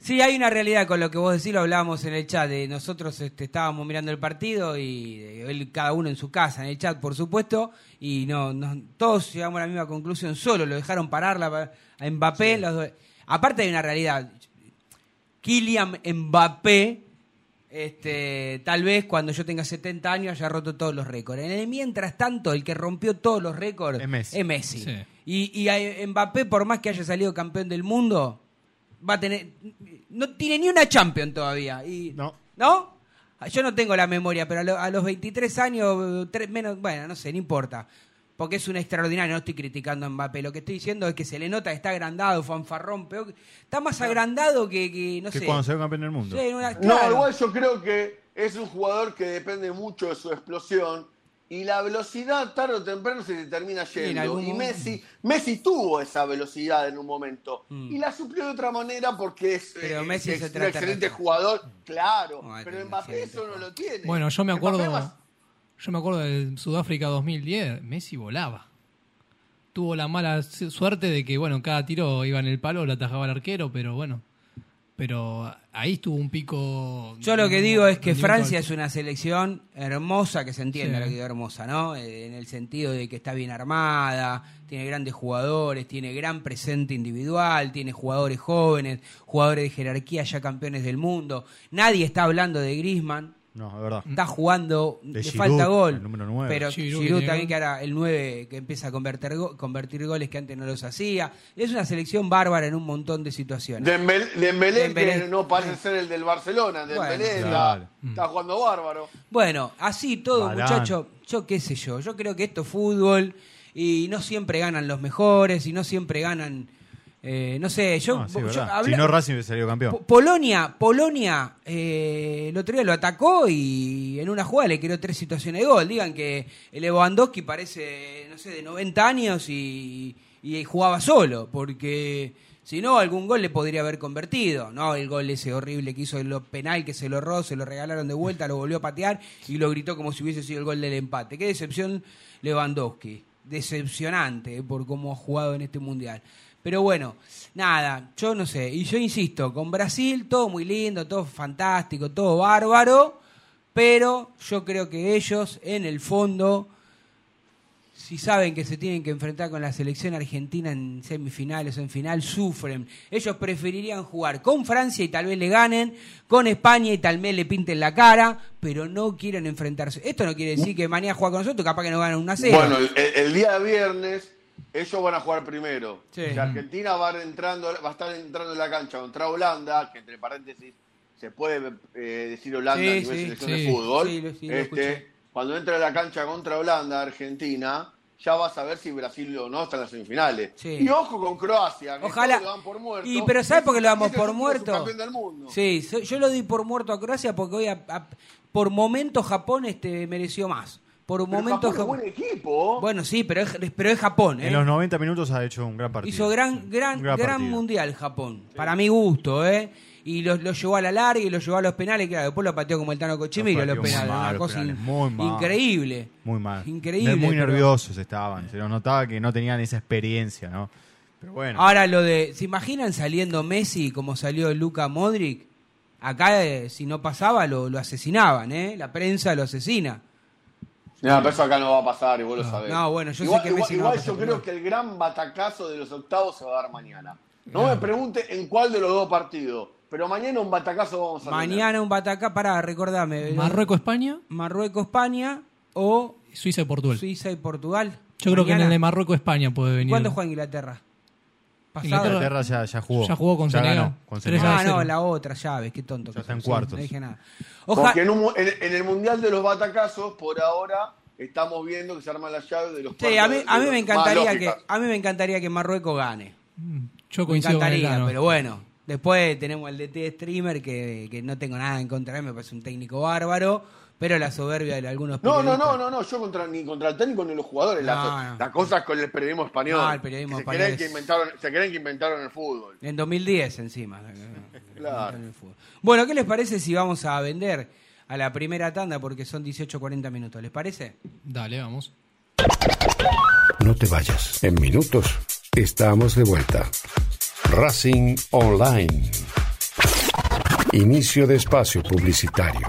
[SPEAKER 2] Sí, hay una realidad con lo que vos decís, lo hablábamos en el chat. de nosotros este, estábamos mirando el partido y eh, él, cada uno en su casa, en el chat, por supuesto, y no, no- todos llegamos a la misma conclusión. Solo lo dejaron parar la- a Mbappé. los dos. Aparte hay una realidad. Kylian Mbappé, este, tal vez cuando yo tenga 70 años haya roto todos los récords. En el mientras tanto, el que rompió todos los récords
[SPEAKER 6] Es Messi.
[SPEAKER 3] Sí.
[SPEAKER 2] Y, y a Mbappé, por más que haya salido campeón del mundo, va a tener. No tiene ni una Champion todavía. Y,
[SPEAKER 6] No.
[SPEAKER 2] ¿No? Yo no tengo la memoria, pero a, lo- a los 23 años, tres, menos, bueno, no sé, no importa. Porque es un extraordinario, no estoy criticando a Mbappé. Lo que estoy diciendo es que se le nota que está agrandado, fanfarrón, peor. Está más agrandado que, que, no
[SPEAKER 6] que
[SPEAKER 2] sé.
[SPEAKER 6] cuando se ve campeón del mundo.
[SPEAKER 2] Sí, una-
[SPEAKER 4] No,
[SPEAKER 2] claro.
[SPEAKER 4] igual yo creo que es un jugador que depende mucho de su explosión y la velocidad tarde o temprano se le termina
[SPEAKER 2] en
[SPEAKER 4] yendo. Y. Messi, Messi tuvo esa velocidad en un momento
[SPEAKER 2] Mm.
[SPEAKER 4] y la suplió de otra manera porque es,
[SPEAKER 2] Pero
[SPEAKER 4] eh,
[SPEAKER 2] Messi
[SPEAKER 4] es
[SPEAKER 2] se
[SPEAKER 4] un excelente jugador, claro.
[SPEAKER 2] No,
[SPEAKER 4] pero Mbappé eso no lo tiene.
[SPEAKER 3] Bueno, yo me acuerdo, yo me acuerdo del Sudáfrica 2010, Messi volaba. Tuvo la mala su- suerte de que, bueno, cada tiro iba en el palo, lo atajaba el arquero, pero bueno, pero ahí estuvo un pico.
[SPEAKER 2] Yo lo que digo es que Francia es una selección hermosa, que se entiende
[SPEAKER 3] Sí.
[SPEAKER 2] lo que digo hermosa, ¿no? Eh, En el sentido de que está bien armada, tiene grandes jugadores, tiene gran presente individual, tiene jugadores jóvenes, jugadores de jerarquía ya campeones del mundo. Nadie está hablando de Griezmann,
[SPEAKER 6] No, es verdad.
[SPEAKER 2] está jugando,
[SPEAKER 6] De
[SPEAKER 2] le
[SPEAKER 6] Giroud,
[SPEAKER 2] falta gol.
[SPEAKER 6] el número nueve.
[SPEAKER 2] Pero
[SPEAKER 3] Giroud,
[SPEAKER 2] Giroud también que era el 9 que empieza a convertir, go- convertir goles que antes no los hacía. Es una selección bárbara en un montón de situaciones.
[SPEAKER 4] Dembélé, Dembélé,
[SPEAKER 2] Dembélé.
[SPEAKER 4] que no parece ser el del Barcelona. Dembélé
[SPEAKER 2] Bueno.
[SPEAKER 4] está, jugando bárbaro.
[SPEAKER 2] Bueno, así todo,
[SPEAKER 6] Varane.
[SPEAKER 2] muchacho. Yo qué sé yo. Yo creo que esto es fútbol y no siempre ganan los mejores y no siempre ganan. Eh, no sé, yo.
[SPEAKER 6] No, sí,
[SPEAKER 2] yo
[SPEAKER 6] verdad.
[SPEAKER 2] habla-
[SPEAKER 6] Si no, Racing hubiese salido campeón.
[SPEAKER 2] Po- Polonia, Polonia, eh, el otro día lo atacó y en una jugada le creó tres situaciones de gol. Digan que el Lewandowski parece, no sé, de 90 años y, y jugaba solo, porque si no, algún gol le podría haber convertido. No, el gol ese horrible que hizo el penal, que se lo erró, se lo regalaron de vuelta, lo volvió a patear y lo gritó como si hubiese sido el gol del empate. Qué decepción Lewandowski. Decepcionante eh, por cómo ha jugado en este mundial. Pero bueno, nada, yo no sé. Y yo insisto, con Brasil todo muy lindo, todo fantástico, todo bárbaro. Pero yo creo que ellos, en el fondo, si saben que se tienen que enfrentar con la selección argentina en semifinales o en final, sufren. Ellos preferirían jugar con Francia y tal vez le ganen, con España y tal vez le pinten la cara, pero no quieren enfrentarse. Esto no quiere decir que mañana juega con nosotros, capaz que no ganan una 0
[SPEAKER 4] Bueno, el día viernes ellos van a jugar primero.
[SPEAKER 2] Sí.
[SPEAKER 4] Si Argentina va entrando, va a estar entrando en la cancha contra Holanda, que entre paréntesis se puede eh, decir Holanda
[SPEAKER 2] Sí,
[SPEAKER 4] a nivel
[SPEAKER 2] sí,
[SPEAKER 4] selección de fútbol.
[SPEAKER 2] Lo-
[SPEAKER 4] este, cuando entre a la cancha contra Holanda, Argentina, ya vas a ver si Brasil o no está en las semifinales. Y ojo con Croacia, que
[SPEAKER 2] Ojalá.
[SPEAKER 4] lo dan por muerto.
[SPEAKER 2] Y pero ¿sabes por qué lo damos
[SPEAKER 4] Este es
[SPEAKER 2] por muerto?
[SPEAKER 4] subcampeón del mundo.
[SPEAKER 2] Sí, yo lo di por muerto a Croacia porque hoy a- a- por momentos Japón este mereció más. Por
[SPEAKER 4] Pero
[SPEAKER 2] momentos
[SPEAKER 4] Japón es buen equipo.
[SPEAKER 2] Bueno, sí, pero es, pero es Japón, ¿eh?
[SPEAKER 6] En los 90 minutos ha hecho un gran partido.
[SPEAKER 2] Hizo gran,
[SPEAKER 6] Sí,
[SPEAKER 2] gran,
[SPEAKER 6] un
[SPEAKER 2] gran, mundial Japón, para mi gusto, ¿eh? Y lo, lo llevó a la larga y lo llevó a los penales, claro, después lo pateó como el Tano Cochimiro,
[SPEAKER 6] Lo
[SPEAKER 2] los
[SPEAKER 6] pateó muy
[SPEAKER 2] penales,
[SPEAKER 6] mal,
[SPEAKER 2] una cosa
[SPEAKER 6] penales,
[SPEAKER 2] in-
[SPEAKER 6] muy mal.
[SPEAKER 2] increíble.
[SPEAKER 6] Muy mal.
[SPEAKER 2] Increíble,
[SPEAKER 6] Muy
[SPEAKER 2] pero-
[SPEAKER 6] nerviosos estaban. Se los notaba que no tenían esa experiencia, ¿no? Pero bueno.
[SPEAKER 2] Ahora lo de, ¿se imaginan saliendo Messi como salió Luca Modric? Acá eh, si no pasaba lo, lo asesinaban, ¿eh? La prensa lo asesina.
[SPEAKER 4] No, pero eso acá no va a pasar y vos lo sabés.
[SPEAKER 2] No, bueno, yo sé
[SPEAKER 4] igual,
[SPEAKER 2] que
[SPEAKER 4] igual-
[SPEAKER 2] Messi no va a
[SPEAKER 4] igual yo creo que el gran batacazo de los octavos se va a dar mañana. No me pregunte en cuál de los dos partidos, pero mañana un batacazo vamos a tener.
[SPEAKER 2] Mañana un batacá, pará, recordame.
[SPEAKER 3] Marruecos-España,
[SPEAKER 2] Marruecos-España o
[SPEAKER 3] Suiza y Portugal.
[SPEAKER 2] Suiza y Portugal.
[SPEAKER 3] Yo creo que en
[SPEAKER 2] Mañana.
[SPEAKER 3] el de Marruecos-España puede venir.
[SPEAKER 2] ¿Cuándo juega Inglaterra? ¿Pasado?
[SPEAKER 3] Inglaterra-
[SPEAKER 6] ya, ya jugó.
[SPEAKER 3] Ya jugó con Senegal.
[SPEAKER 6] con
[SPEAKER 2] Ah, no, la otra llave, qué tonto.
[SPEAKER 6] Ya
[SPEAKER 2] que
[SPEAKER 6] está en cuartos.
[SPEAKER 2] No dije nada. Oja-
[SPEAKER 4] Porque en, un en- en el Mundial de los Batacazos, por ahora, estamos viendo que se arma la llave de los
[SPEAKER 2] Sí, a mí,
[SPEAKER 4] cuartos
[SPEAKER 2] a mí me encantaría que a mí me encantaría que Marruecos gane.
[SPEAKER 3] Mm, Yo
[SPEAKER 2] Me
[SPEAKER 3] coincido con el
[SPEAKER 2] encantaría,
[SPEAKER 3] Tano.
[SPEAKER 2] pero bueno. Después tenemos el DT streamer que, que no tengo nada en contra de él, me parece un técnico bárbaro, pero la soberbia de algunos
[SPEAKER 4] No, no,
[SPEAKER 2] periodistas-
[SPEAKER 4] no, no, no, yo contra, ni contra el técnico ni los jugadores.
[SPEAKER 2] No,
[SPEAKER 4] las,
[SPEAKER 2] no.
[SPEAKER 4] las cosas con el periodismo español.
[SPEAKER 2] No, el periodismo
[SPEAKER 4] que se
[SPEAKER 2] español
[SPEAKER 4] creen que inventaron, se creen que inventaron el fútbol.
[SPEAKER 2] En 2010 encima.
[SPEAKER 4] Claro.
[SPEAKER 2] Bueno, ¿qué les parece si vamos a vender a la primera tanda porque son 18-40 minutos? ¿Les parece?
[SPEAKER 3] Dale, vamos.
[SPEAKER 7] No te vayas. En minutos estamos de vuelta. Racing Online. Inicio de espacio publicitario.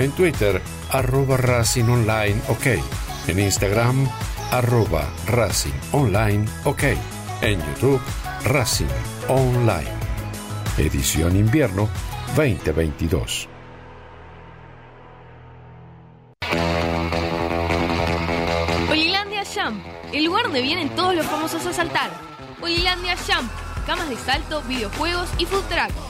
[SPEAKER 7] En Twitter, arroba Racing Online OK. En Instagram, arroba Racing Online OK. En YouTube, Racing Online. Edición Invierno 2022.
[SPEAKER 8] Olilandia Jump, el lugar donde vienen todos los famosos a saltar. Olilandia Jump, camas de salto, videojuegos y food truck.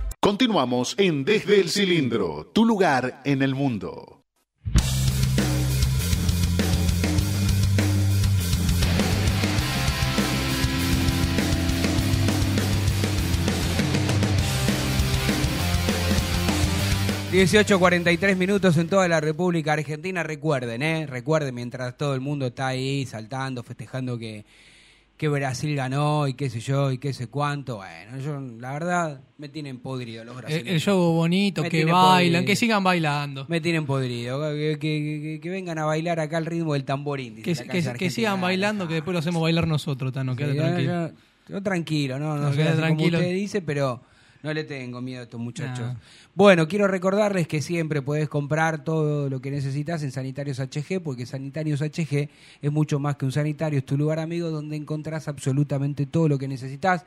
[SPEAKER 9] Continuamos en Desde el Cilindro, tu lugar en el mundo.
[SPEAKER 2] ...18.43 minutos en toda la República Argentina. Recuerden, ¿eh? Recuerden, mientras todo el mundo está ahí saltando, festejando que, que Brasil ganó y qué sé yo y qué sé cuánto. Bueno, yo, la verdad, me tienen podrido los
[SPEAKER 3] El,
[SPEAKER 2] brasileños.
[SPEAKER 3] el show bonito,
[SPEAKER 2] Me
[SPEAKER 3] que bailan,
[SPEAKER 2] podrido.
[SPEAKER 3] que sigan bailando.
[SPEAKER 2] Me tienen podrido. Que, que- que- que vengan a bailar acá al ritmo del tamborín.
[SPEAKER 3] Que, sigan bailando, que después lo hacemos bailar nosotros, Tano.
[SPEAKER 2] Sí,
[SPEAKER 3] Quédate tranquilo.
[SPEAKER 2] Yo, yo tranquilo, no, no,
[SPEAKER 3] No, queda
[SPEAKER 2] así como
[SPEAKER 3] tranquilo.
[SPEAKER 2] usted dice, pero no le tengo miedo a estos muchachos. Bueno, quiero recordarles que siempre podés comprar todo lo que necesitas en Sanitarios HG, porque Sanitarios HG es mucho más que un sanitario, es tu lugar amigo donde encontrás absolutamente todo lo que necesitas.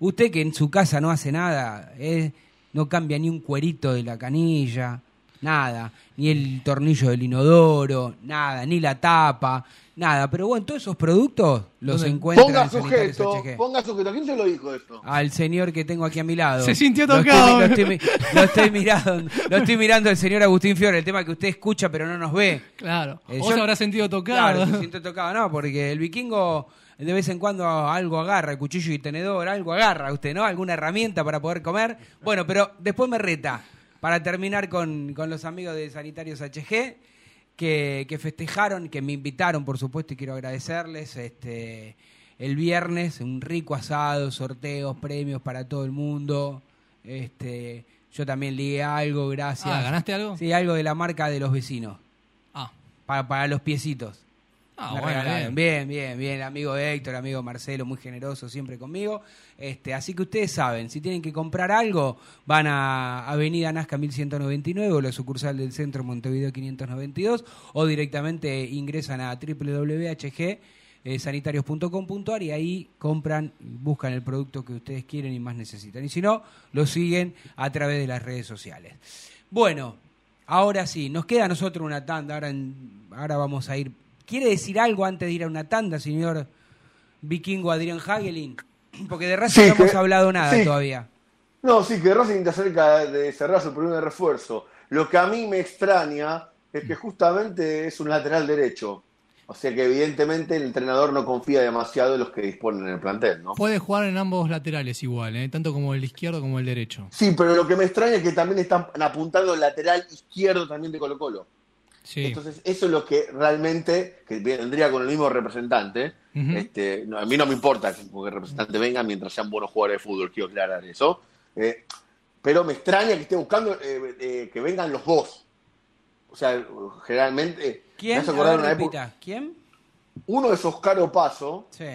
[SPEAKER 2] Usted que en su casa no hace nada, eh, no cambia ni un cuerito de la canilla, nada, ni el tornillo del inodoro, nada, ni la tapa, nada. Pero bueno, todos esos productos los encuentran
[SPEAKER 4] Ponga
[SPEAKER 2] en Sanitarios
[SPEAKER 4] sujeto,
[SPEAKER 2] HG
[SPEAKER 4] ponga sujeto. ¿Quién se lo dijo esto?
[SPEAKER 2] al señor que tengo aquí a mi lado.
[SPEAKER 3] Se sintió
[SPEAKER 2] Lo estoy-
[SPEAKER 3] tocado.
[SPEAKER 2] Lo estoy, mi- lo estoy mirando, lo estoy mirando el señor Agustín Fiore, el tema que usted escucha pero no nos ve.
[SPEAKER 3] Claro.
[SPEAKER 2] Eh,
[SPEAKER 3] Vos
[SPEAKER 2] yo-
[SPEAKER 3] se habrás sentido tocado.
[SPEAKER 2] Claro, se siente tocado, no, porque el vikingo de vez en cuando algo agarra, cuchillo y tenedor, algo agarra usted, ¿no? Alguna herramienta para poder comer. Bueno, pero después me reta para terminar con, con los amigos de Sanitarios HG que, que festejaron, que me invitaron, por supuesto, y quiero agradecerles. Este, el viernes, un rico asado, sorteos, premios para todo el mundo. Este, yo también ligué algo, gracias.
[SPEAKER 3] Ah, ¿ganaste algo?
[SPEAKER 2] Sí, algo de la marca de los vecinos.
[SPEAKER 3] Ah.
[SPEAKER 2] Para, para los piecitos.
[SPEAKER 3] Ah, bueno, bien.
[SPEAKER 2] bien, bien, bien. Amigo Héctor, amigo Marcelo, muy generoso siempre conmigo. Este, así que ustedes saben, si tienen que comprar algo, van a Avenida Nazca 1199 o la sucursal del centro Montevideo 592 o directamente ingresan a www.hg eh, sanitarios.com.ar y ahí compran, buscan el producto que ustedes quieren y más necesitan. Y si no, lo siguen a través de las redes sociales. Bueno, ahora sí, nos queda a nosotros una tanda, ahora, en- ahora vamos a ir. ¿Quiere decir algo antes de ir a una tanda, señor vikingo Adrián Hagelin? Porque de Racing
[SPEAKER 4] Sí,
[SPEAKER 2] no hemos hablado nada
[SPEAKER 4] sí.
[SPEAKER 2] todavía.
[SPEAKER 4] No, sí, que Racing está cerca de cerrar su primer refuerzo. Lo que a mí me extraña es que justamente es un lateral derecho. O sea que evidentemente el entrenador no confía demasiado en los que disponen en el plantel, ¿no?
[SPEAKER 3] Puede jugar en ambos laterales igual, ¿eh? tanto como el izquierdo como el derecho.
[SPEAKER 4] Sí, pero lo que me extraña es que también están apuntando el lateral izquierdo también de Colo Colo.
[SPEAKER 3] Sí.
[SPEAKER 4] Entonces, eso es lo que realmente, que vendría con el mismo representante, este, no, a mí no me importa que el representante venga mientras sean buenos jugadores de fútbol, quiero aclarar eso. Eh, pero me extraña que esté buscando eh, eh, que vengan los dos. O sea, generalmente... me
[SPEAKER 2] ¿Quién? A
[SPEAKER 4] acordar una época-.
[SPEAKER 2] ¿Quién?
[SPEAKER 4] Uno es Oscar Opaso,
[SPEAKER 2] Sí.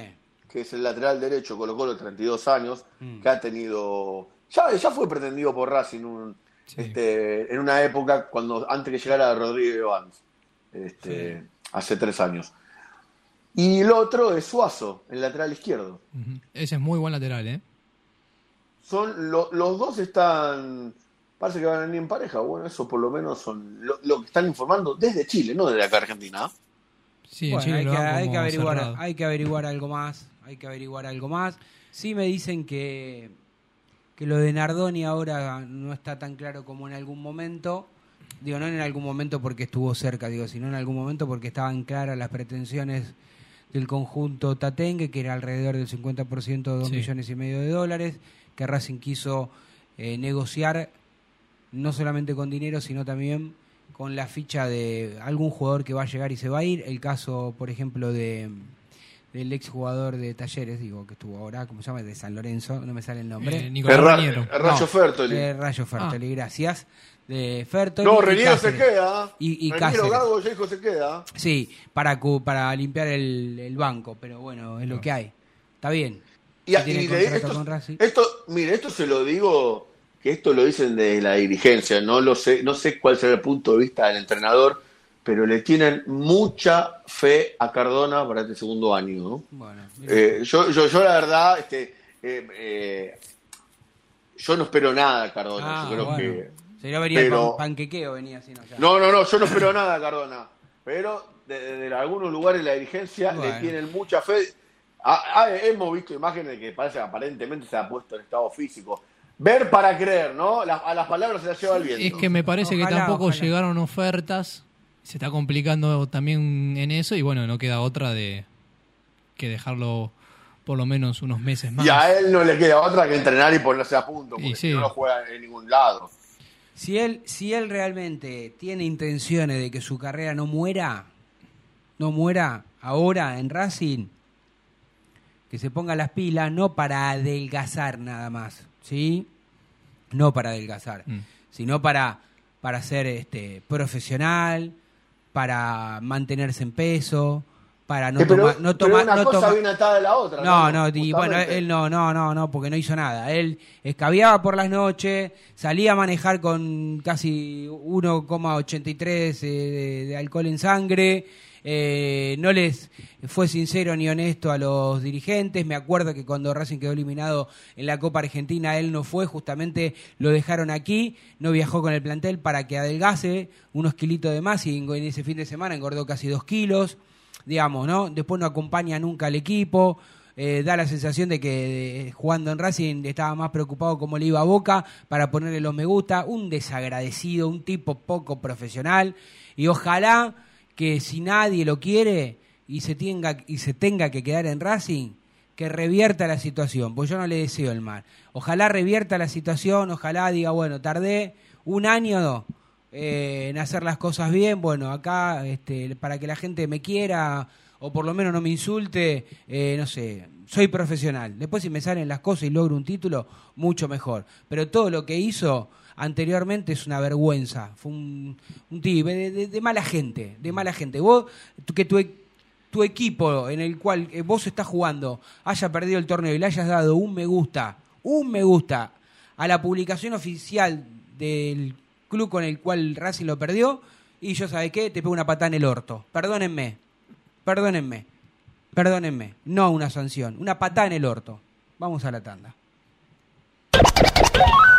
[SPEAKER 4] que es el lateral derecho, Colo Colo, 32 años,
[SPEAKER 2] Mm.
[SPEAKER 4] que ha tenido... Ya, ya fue pretendido por Racing un- este, en una época cuando antes que llegara Rodríguez Evans, este, hace tres años. Y el otro es Suazo, el lateral izquierdo.
[SPEAKER 3] Ese es muy buen lateral, ¿eh?
[SPEAKER 4] Son lo- los dos están, parece que van a venir en pareja. Bueno, eso por lo menos son lo, lo que están informando desde Chile, no desde acá Argentina.
[SPEAKER 3] Sí,
[SPEAKER 2] Bueno,
[SPEAKER 3] Chile
[SPEAKER 2] hay, que, hay que averiguar,
[SPEAKER 3] cerrado.
[SPEAKER 2] hay que averiguar algo más, hay que averiguar algo más. Sí me dicen que, que lo de Nardoni ahora no está tan claro como en algún momento. Digo, no en algún momento porque estuvo cerca, digo, sino en algún momento porque estaban claras las pretensiones del conjunto Tatengue, que era alrededor del 50% de 2
[SPEAKER 3] Sí.
[SPEAKER 2] millones y medio de dólares, que Racing quiso eh, negociar no solamente con dinero, sino también con la ficha de algún jugador que va a llegar y se va a ir. El caso, por ejemplo, de del exjugador de Talleres, digo, que estuvo ahora, ¿cómo se llama? De San Lorenzo, no me sale el nombre.
[SPEAKER 3] Eh, Nicolás
[SPEAKER 4] El Ra-
[SPEAKER 3] Raniero.
[SPEAKER 4] el Rayo
[SPEAKER 2] No,
[SPEAKER 4] Fertoli.
[SPEAKER 2] de Rayo Fertoli, gracias. De Fertoli.
[SPEAKER 4] No, Reniero se queda.
[SPEAKER 2] Y, y
[SPEAKER 4] Reniero
[SPEAKER 2] Cáceres.
[SPEAKER 4] Gago ya dijo se queda.
[SPEAKER 2] Sí, para, cu- para limpiar el, el banco, pero bueno, es lo que hay. Está bien.
[SPEAKER 4] Y, y esto, esto, mire, esto se lo digo, que esto lo dicen de la dirigencia, no lo sé, no sé cuál será el punto de vista del entrenador, pero le tienen mucha fe a Cardona para este segundo año. ¿no?
[SPEAKER 2] Bueno, mira.
[SPEAKER 4] Eh, yo, yo, yo la verdad, este, eh, eh, yo no espero nada de Cardona.
[SPEAKER 2] Ah,
[SPEAKER 4] yo creo
[SPEAKER 2] bueno.
[SPEAKER 4] que,
[SPEAKER 2] venía
[SPEAKER 4] pero-
[SPEAKER 2] pan- panquequeo, venía así, ¿no?
[SPEAKER 4] No, no, no, yo no espero nada de Cardona. Pero de, de algunos lugares la dirigencia
[SPEAKER 2] Bueno.
[SPEAKER 4] le tienen mucha fe. Ah, ah, hemos visto imágenes que parece que aparentemente se ha puesto en estado físico. Ver para creer, ¿no? Las- a las palabras se las lleva el viento.
[SPEAKER 3] Es que me parece que
[SPEAKER 2] Ojalá,
[SPEAKER 3] tampoco
[SPEAKER 2] ojalá.
[SPEAKER 3] llegaron ofertas. Se está complicando también en eso y bueno, no queda otra de que dejarlo por lo menos unos meses más.
[SPEAKER 4] Y a él no le queda otra que entrenar y ponerse a punto, porque
[SPEAKER 3] sí.
[SPEAKER 4] no, no juega en ningún lado.
[SPEAKER 2] Si él, si él realmente tiene intenciones de que su carrera no muera, no muera ahora en Racing, que se ponga las pilas, no para adelgazar nada más, ¿sí? No para adelgazar,
[SPEAKER 3] Mm.
[SPEAKER 2] sino para, para ser este, profesional, para mantenerse en peso, para no
[SPEAKER 4] Eh,
[SPEAKER 2] tomar... No
[SPEAKER 4] pero
[SPEAKER 2] toma,
[SPEAKER 4] una
[SPEAKER 2] no
[SPEAKER 4] cosa
[SPEAKER 2] toma-
[SPEAKER 4] viene atada de la otra.
[SPEAKER 2] no, no, y bueno, él no, no, no, no, porque no hizo nada. Él escabeaba por las noches, salía a manejar con casi 1,83 eh, de, de alcohol en sangre, eh, no les fue sincero ni honesto a los dirigentes. Me acuerdo que cuando Racing quedó eliminado en la Copa Argentina, él no fue, justamente lo dejaron aquí, no viajó con el plantel para que adelgase unos kilitos de más y en ese fin de semana engordó casi dos kilos digamos, ¿no? Después no acompaña nunca al equipo, eh, da la sensación de que jugando en Racing estaba más preocupado como le iba a Boca para ponerle los me gusta, un desagradecido, un tipo poco profesional y ojalá que si nadie lo quiere y se tenga y se tenga que quedar en Racing que revierta la situación, pues yo no le deseo el mal. Ojalá revierta la situación, ojalá diga, bueno, tardé un año eh, en hacer las cosas bien, bueno, acá este, para que la gente me quiera o por lo menos no me insulte, eh, no sé, soy profesional. Después si me salen las cosas y logro un título, mucho mejor. Pero todo lo que hizo anteriormente es una vergüenza. Fue un, un de, mala gente, de mala gente. Vos, que tu, e- tu equipo en el cual eh, vos estás jugando haya perdido el torneo y le hayas dado un me gusta, un me gusta a la publicación oficial del club con el cual Racing lo perdió y yo, ¿sabes qué? Te pego una patada en el orto. Perdónenme, perdónenme. Perdónenme, no una sanción, una patada en el orto. Vamos a la tanda.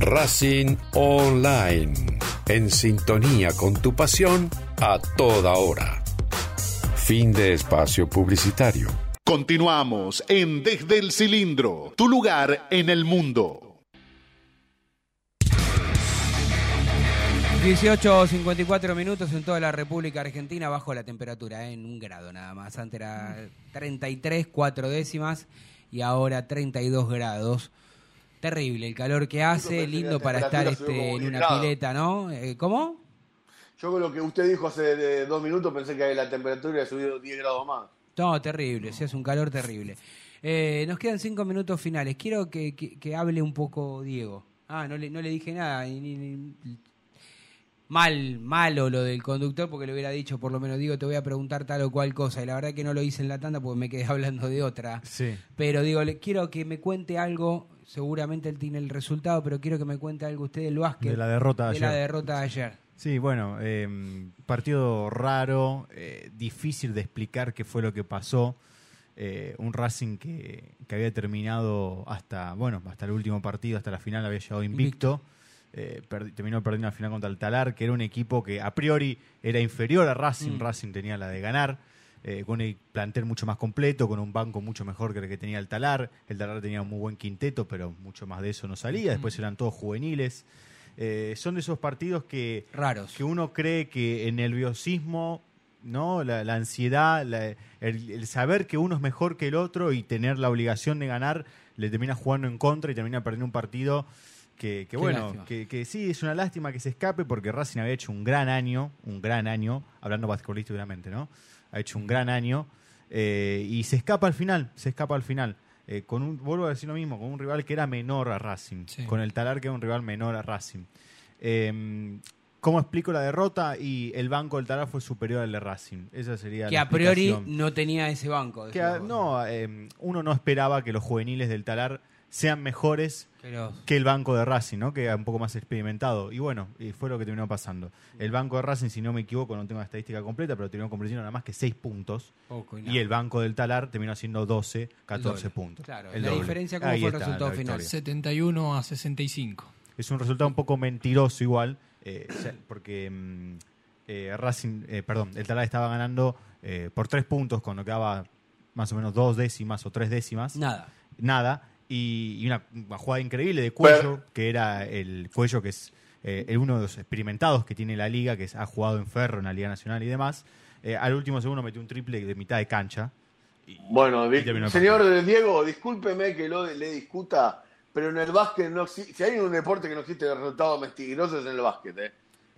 [SPEAKER 7] Racing Online. En sintonía con tu pasión a toda hora. Fin de espacio publicitario.
[SPEAKER 9] Continuamos en Desde el Cilindro, tu lugar en el mundo.
[SPEAKER 2] 18.54 minutos en toda la República Argentina, bajo la temperatura, ¿eh? en un grado nada más. Antes era 33, 4 décimas y ahora 32 grados. Terrible el calor que hace, lindo para estar este, en
[SPEAKER 4] 10
[SPEAKER 2] una pileta, ¿no? Eh, ¿Cómo?
[SPEAKER 4] Yo con lo que usted dijo hace eh, dos minutos pensé que la temperatura había subido 10 grados más.
[SPEAKER 2] No, terrible, se hace un calor terrible. Eh, nos quedan cinco minutos finales. Quiero que, que- que hable un poco Diego. Ah, no le, no le dije nada. ni- ni- mal, malo lo del conductor, porque le hubiera dicho, por lo menos, digo, te voy a preguntar tal o cual cosa. Y la verdad que no lo hice en la tanda porque me quedé hablando de otra.
[SPEAKER 6] Sí.
[SPEAKER 2] Pero digo, le, quiero que me cuente algo. Seguramente él tiene el resultado, pero quiero que me cuente algo usted del básquet.
[SPEAKER 6] De la derrota de
[SPEAKER 2] de la
[SPEAKER 6] ayer.
[SPEAKER 2] derrota de ayer.
[SPEAKER 6] Sí, bueno, eh, partido raro, eh, difícil de explicar qué fue lo que pasó. Eh, un Racing que, que había terminado hasta, bueno, hasta el último partido, hasta la final había llegado invicto. Eh, perdi- terminó perdiendo la final contra el Talar, que era un equipo que a priori era inferior a Racing.
[SPEAKER 2] Mm.
[SPEAKER 6] Racing tenía la de ganar, eh, con un plantel mucho más completo, con un banco mucho mejor que el que tenía el Talar. El Talar tenía un muy buen quinteto, pero mucho más de eso no salía. Después eran todos juveniles. Eh, son de esos partidos que,
[SPEAKER 2] Raros.
[SPEAKER 6] que uno cree que el nerviosismo, ¿no? la, la ansiedad, la- el, el saber que uno es mejor que el otro y tener la obligación de ganar, le termina jugando en contra y termina perdiendo un partido que, bueno, que, que sí, es una lástima que se escape porque Racing había hecho un gran año, un gran año, hablando basquetbolísticamente, ¿no? Ha hecho un gran año eh, y se escapa al final, se escapa al final. Eh, con un, vuelvo a decir lo mismo, con un rival que era menor a Racing,
[SPEAKER 3] Sí.
[SPEAKER 6] con el Talar que era un rival menor a Racing. Eh, ¿Cómo explico la derrota? Y el banco del Talar fue superior al de Racing. Esa sería
[SPEAKER 2] Que
[SPEAKER 6] la
[SPEAKER 2] a priori no tenía ese banco.
[SPEAKER 6] Que a- no, eh, uno no esperaba que los juveniles del Talar sean mejores
[SPEAKER 2] Que
[SPEAKER 6] el banco de Racing, ¿no? Que era un poco más experimentado. Y bueno, y fue lo que terminó pasando. El banco de Racing, si no me equivoco, no tengo la estadística completa, pero terminó convirtiendo nada más que 6 puntos.
[SPEAKER 2] Poco y
[SPEAKER 6] el banco del Talar terminó haciendo 12, 14
[SPEAKER 2] doble.
[SPEAKER 6] puntos.
[SPEAKER 2] Claro,
[SPEAKER 6] El
[SPEAKER 2] la
[SPEAKER 6] doble.
[SPEAKER 2] diferencia, ¿cómo
[SPEAKER 6] Ahí
[SPEAKER 2] fue el
[SPEAKER 6] está
[SPEAKER 2] resultado final?
[SPEAKER 6] victoria.
[SPEAKER 3] 71 a 65.
[SPEAKER 6] es un resultado un poco mentiroso igual, eh, porque mm, eh, Racing, eh, perdón, el Talar estaba ganando eh, por tres puntos cuando quedaba más o menos dos décimas o tres décimas.
[SPEAKER 2] Nada.
[SPEAKER 6] Nada. Y, y una, una jugada increíble de Cuello, que era el Cuello, que es eh, el uno de los experimentados que tiene la liga, que ha jugado en Ferro, en la Liga Nacional y demás. Eh, al último segundo metió un triple de mitad de cancha.
[SPEAKER 4] Bueno,
[SPEAKER 6] Y terminó el
[SPEAKER 4] señor Diego, discúlpeme que lo le discuta, pero en el básquet no existe, si hay un deporte que no existe resultado mentiroso es en el básquet. ¿eh?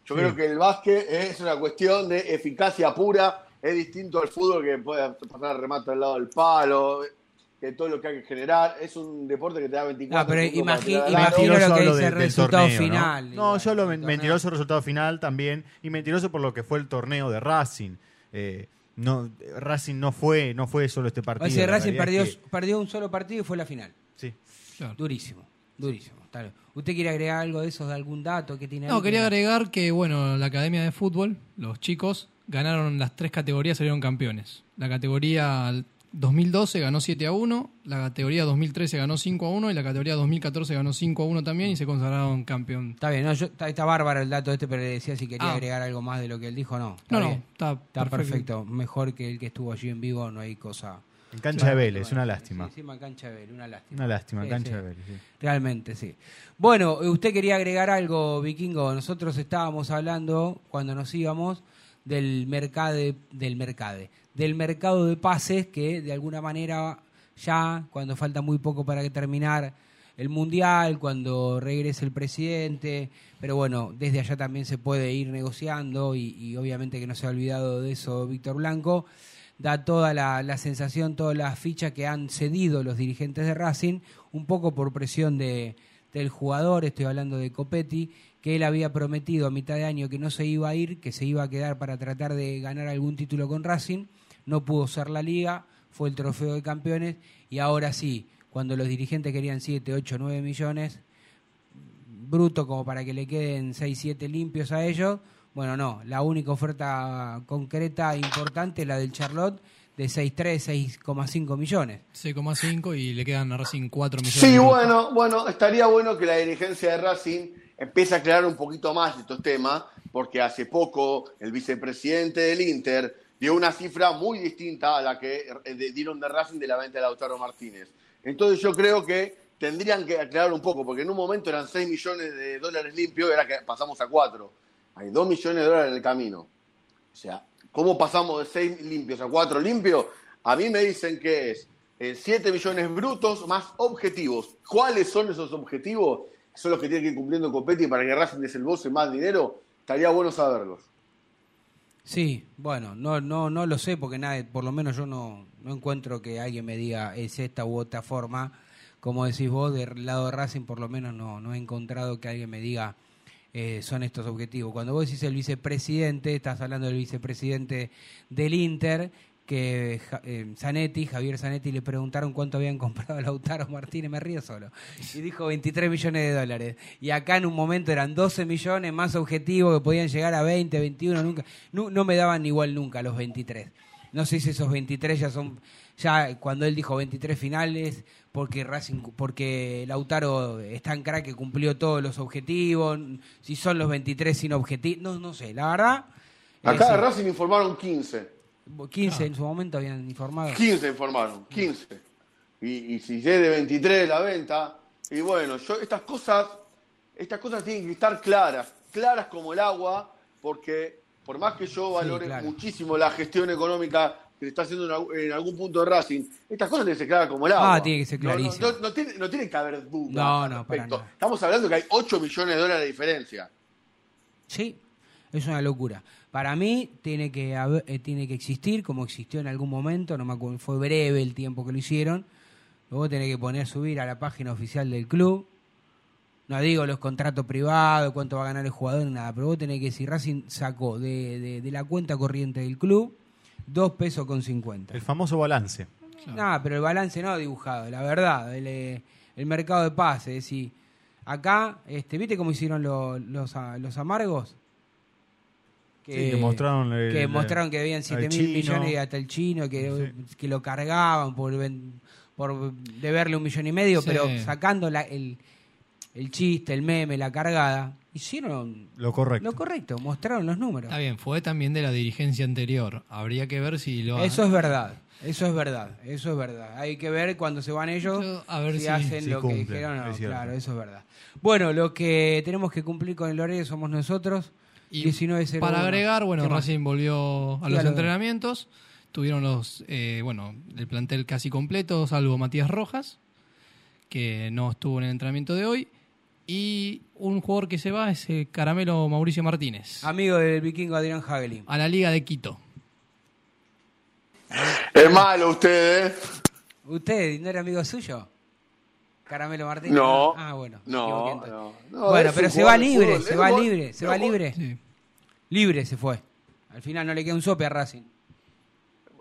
[SPEAKER 4] Yo
[SPEAKER 6] Sí.
[SPEAKER 4] creo que el básquet es una cuestión de eficacia pura, es distinto al fútbol que puede pasar remate al lado del palo, que todo lo que hay que generar, es un deporte que te da 24
[SPEAKER 2] Ah, pero
[SPEAKER 4] tirar al
[SPEAKER 2] imagino lo que dice
[SPEAKER 6] de-
[SPEAKER 2] el resultado
[SPEAKER 6] torneo, ¿no?
[SPEAKER 2] final.
[SPEAKER 6] No, yo lo men- mentiroso resultado final también y mentiroso por lo que fue el torneo de Racing. Eh, no, Racing no fue, no fue solo este partido.
[SPEAKER 2] O sea,
[SPEAKER 6] la
[SPEAKER 2] Racing perdió,
[SPEAKER 6] es que-
[SPEAKER 2] perdió un solo partido y fue la final.
[SPEAKER 6] Sí.
[SPEAKER 3] Claro.
[SPEAKER 2] Durísimo, durísimo. Bien. ¿Usted quiere agregar algo de eso, de algún dato que tiene ahí?
[SPEAKER 3] No, quería
[SPEAKER 2] Que-
[SPEAKER 3] agregar que, bueno, la Academia de Fútbol, los chicos, ganaron las tres categorías, salieron campeones. La categoría 2012 ganó 7 a 1, la categoría 2013 ganó 5 a 1 y la categoría 2014 ganó 5 a 1 también y se consagraron campeón.
[SPEAKER 2] Está bien, no, yo- está, está bárbaro el dato este, pero le decía si quería
[SPEAKER 3] Ah.
[SPEAKER 2] agregar algo más de lo que él dijo, no. Está
[SPEAKER 3] No, no,
[SPEAKER 2] bien.
[SPEAKER 3] está,
[SPEAKER 2] Está perfecto. Mejor que el que estuvo allí en vivo, no hay cosa.
[SPEAKER 6] En cancha de Vélez, una lástima.
[SPEAKER 2] Sí, encima en cancha de Vélez, una lástima.
[SPEAKER 6] Una lástima,
[SPEAKER 2] Sí,
[SPEAKER 6] cancha
[SPEAKER 2] sí.
[SPEAKER 6] de Vélez. sí.
[SPEAKER 2] Realmente, sí. Bueno, usted quería agregar algo, Vikingo. Nosotros estábamos hablando, cuando nos íbamos, del mercado del mercade, del mercado de pases que de alguna manera ya, cuando falta muy poco para terminar el mundial, cuando regrese el presidente, pero bueno, desde allá también se puede ir negociando y, y obviamente que no se ha olvidado de eso Víctor Blanco, da toda la, la sensación, todas las fichas que han cedido los dirigentes de Racing, un poco por presión de, del jugador, estoy hablando de Copetti, que él había prometido a mitad de año que no se iba a ir, que se iba a quedar para tratar de ganar algún título con Racing, no pudo ser la liga, fue el trofeo de campeones y ahora sí, cuando los dirigentes querían 7, 8, 9 millones, bruto como para que le queden 6, 7 limpios a ellos. Bueno, no, la única oferta concreta importante es la del Charlotte de 6,3, 6,5 millones.
[SPEAKER 3] 6,5 y le quedan a Racing 4 millones.
[SPEAKER 4] Sí, bueno, bueno, estaría bueno que la dirigencia de Racing empiece a aclarar un poquito más estos temas, porque hace poco el vicepresidente del Inter dio una cifra muy distinta a la que eh, dieron de Racing de la venta de Lautaro Martínez. Entonces yo creo que tendrían que aclarar un poco, porque en un momento eran 6 millones de dólares limpios, ahora que pasamos a 4. Hay 2 millones de dólares en el camino. O sea, ¿cómo pasamos de 6 limpios a 4 limpios? A mí me dicen que es 7 millones brutos más objetivos. ¿Cuáles son esos objetivos? Son los que tiene que ir cumpliendo Copetti para que Racing desembolse más dinero. Estaría bueno saberlos.
[SPEAKER 2] Sí, bueno, no, no, no lo sé porque nadie, por lo menos yo no, no encuentro que alguien me diga es esta u otra forma. Como decís vos, del lado de Racing por lo menos no, no he encontrado que alguien me diga eh, son estos objetivos. Cuando vos decís el vicepresidente, estás hablando del vicepresidente del Inter, que eh, Zanetti, Javier Zanetti, le preguntaron cuánto habían comprado a Lautaro Martínez, me río solo, y dijo 23 millones de dólares. Y acá en un momento eran 12 millones más objetivos que podían llegar a 20, 21, nunca, no, no me daban igual nunca los 23. No sé si esos 23 ya son, ya cuando él dijo 23 finales, porque Racing, porque Lautaro es tan crack que cumplió todos los objetivos, si son los 23 sin objetivos, no, no sé, la verdad.
[SPEAKER 4] Acá de
[SPEAKER 2] eh,
[SPEAKER 4] Racing informaron 15.
[SPEAKER 2] Sí, 15 en su momento habían informado.
[SPEAKER 4] 15 informaron, 15. Y, y si es de 23 la venta, y bueno, yo estas cosas, estas cosas tienen que estar claras, claras como el agua, porque por más que yo valore
[SPEAKER 2] claro.
[SPEAKER 4] muchísimo la gestión económica que se está haciendo en, algún- punto de Racing, estas cosas tienen que ser claras como el agua.
[SPEAKER 2] Ah, tiene que ser
[SPEAKER 4] no,
[SPEAKER 2] clarísimo.
[SPEAKER 4] No, no tiene, no tiene que haber dudas.
[SPEAKER 2] No, no, para nada.
[SPEAKER 4] Estamos hablando que hay 8 millones de dólares de diferencia.
[SPEAKER 2] Sí, es una locura. Para mí tiene que haber- eh, tiene que existir, como existió en algún momento, no me acuerdo, fue breve el tiempo que lo hicieron. Luego tenés que poner, subir a la página oficial del club. No digo los contratos privados, cuánto va a ganar el jugador, nada, pero vos tenés que decir, Racing sacó de, de- de la cuenta corriente del club dos pesos con cincuenta.
[SPEAKER 6] El famoso balance.
[SPEAKER 2] Nada, pero el balance no dibujado, la verdad, el, eh, el mercado de pases, es decir, acá, este, ¿viste cómo hicieron lo- los, los amargos?
[SPEAKER 6] Sí, que mostraron el-
[SPEAKER 2] que
[SPEAKER 6] el-
[SPEAKER 2] mostraron que debían
[SPEAKER 6] al
[SPEAKER 2] 7 mil millones y hasta el chino, que, que lo cargaban por, por deberle un millón y medio,
[SPEAKER 3] Sí.
[SPEAKER 2] pero sacando la, el, el chiste, el meme, la cargada, hicieron
[SPEAKER 6] Lo correcto.
[SPEAKER 2] lo correcto, mostraron los números.
[SPEAKER 3] Está bien, fue también de la dirigencia anterior. Habría que ver si lo
[SPEAKER 2] Eso es verdad, eso es verdad, eso es verdad. Hay que ver cuando se van ellos
[SPEAKER 3] Yo, a ver
[SPEAKER 2] si,
[SPEAKER 3] si-
[SPEAKER 2] hacen
[SPEAKER 6] si
[SPEAKER 2] lo
[SPEAKER 6] cumplen,
[SPEAKER 2] que dijeron. o no.
[SPEAKER 6] es
[SPEAKER 2] claro, eso es verdad. Bueno, lo que tenemos que cumplir con el horario somos nosotros.
[SPEAKER 3] Y
[SPEAKER 2] 19.01.
[SPEAKER 3] para agregar, bueno. Racing volvió a los entrenamientos. Tuvieron los, eh, bueno, el plantel casi completo, salvo Matías Rojas, que no estuvo en el entrenamiento de hoy. Y un jugador que se va es el Caramelo Mauricio Martínez,
[SPEAKER 2] Amigo del vikingo Adrián Hagelin.
[SPEAKER 3] a la Liga de Quito.
[SPEAKER 4] Es malo usted, ¿eh?
[SPEAKER 2] ¿Usted no era amigo suyo? Caramelo Martínez.
[SPEAKER 4] No.
[SPEAKER 2] Ah, bueno.
[SPEAKER 4] No, no, no,
[SPEAKER 2] bueno, pero se va libre,
[SPEAKER 4] fútbol,
[SPEAKER 2] se va libre, se va libre.
[SPEAKER 3] Sí.
[SPEAKER 2] Libre se fue. Al final no le queda un sope a Racing.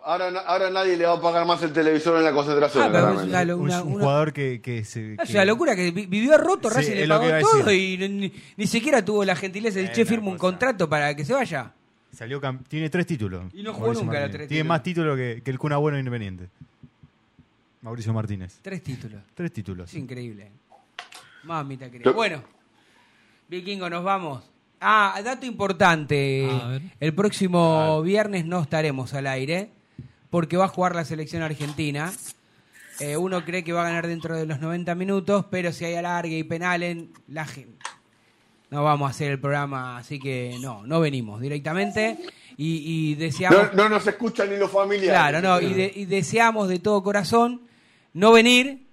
[SPEAKER 4] Ahora, ahora nadie le va a pagar más el televisor en la concentración.
[SPEAKER 2] Ah, pero es una, una-
[SPEAKER 6] un
[SPEAKER 2] una-
[SPEAKER 6] jugador que, que se.
[SPEAKER 2] Ah, es
[SPEAKER 6] que-
[SPEAKER 2] una locura que vi- vivió roto,
[SPEAKER 6] Sí,
[SPEAKER 2] Racing le pagó
[SPEAKER 6] que
[SPEAKER 2] todo y ni, ni siquiera tuvo la gentileza de che, firma un contrato para que se vaya.
[SPEAKER 6] Salió tiene tres títulos.
[SPEAKER 2] Y no jugó nunca los tres
[SPEAKER 6] Tiene
[SPEAKER 2] títulos.
[SPEAKER 6] más títulos que, que el Cuna Bueno Independiente. Mauricio Martínez.
[SPEAKER 2] Tres títulos.
[SPEAKER 6] Tres títulos.
[SPEAKER 2] Es increíble. Mamita querida. Bueno, Vikingo, nos vamos. Ah, dato importante.
[SPEAKER 3] A ver.
[SPEAKER 2] El próximo viernes no estaremos al aire porque va a jugar la selección argentina. Eh, uno cree que va a ganar dentro de los 90 minutos, pero si hay alargue y penalen, la gente. No vamos a hacer el programa, así que no, no venimos directamente. Y, y deseamos.
[SPEAKER 4] No, no nos escuchan ni los familiares.
[SPEAKER 2] Claro, no, y, de- y deseamos de todo corazón no venir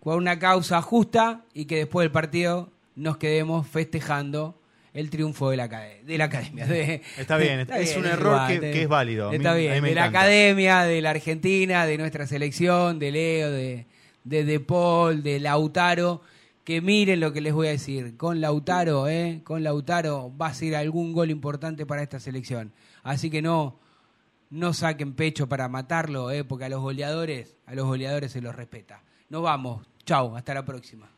[SPEAKER 2] con una causa justa y que después del partido nos quedemos festejando el triunfo de la, de la academia. de-
[SPEAKER 6] Está bien, es un error que- que es válido.
[SPEAKER 2] Está
[SPEAKER 6] mí
[SPEAKER 2] bien, de la academia, de la Argentina, de nuestra selección, de Leo, de, de De Paul, de Lautaro. Que miren lo que les voy a decir. Con Lautaro, ¿eh? Con Lautaro va a ser algún gol importante para esta selección. Así que no, no saquen pecho para matarlo, ¿eh? porque a los goleadores, a los goleadores se los respeta. Nos vamos. Chau, hasta la próxima.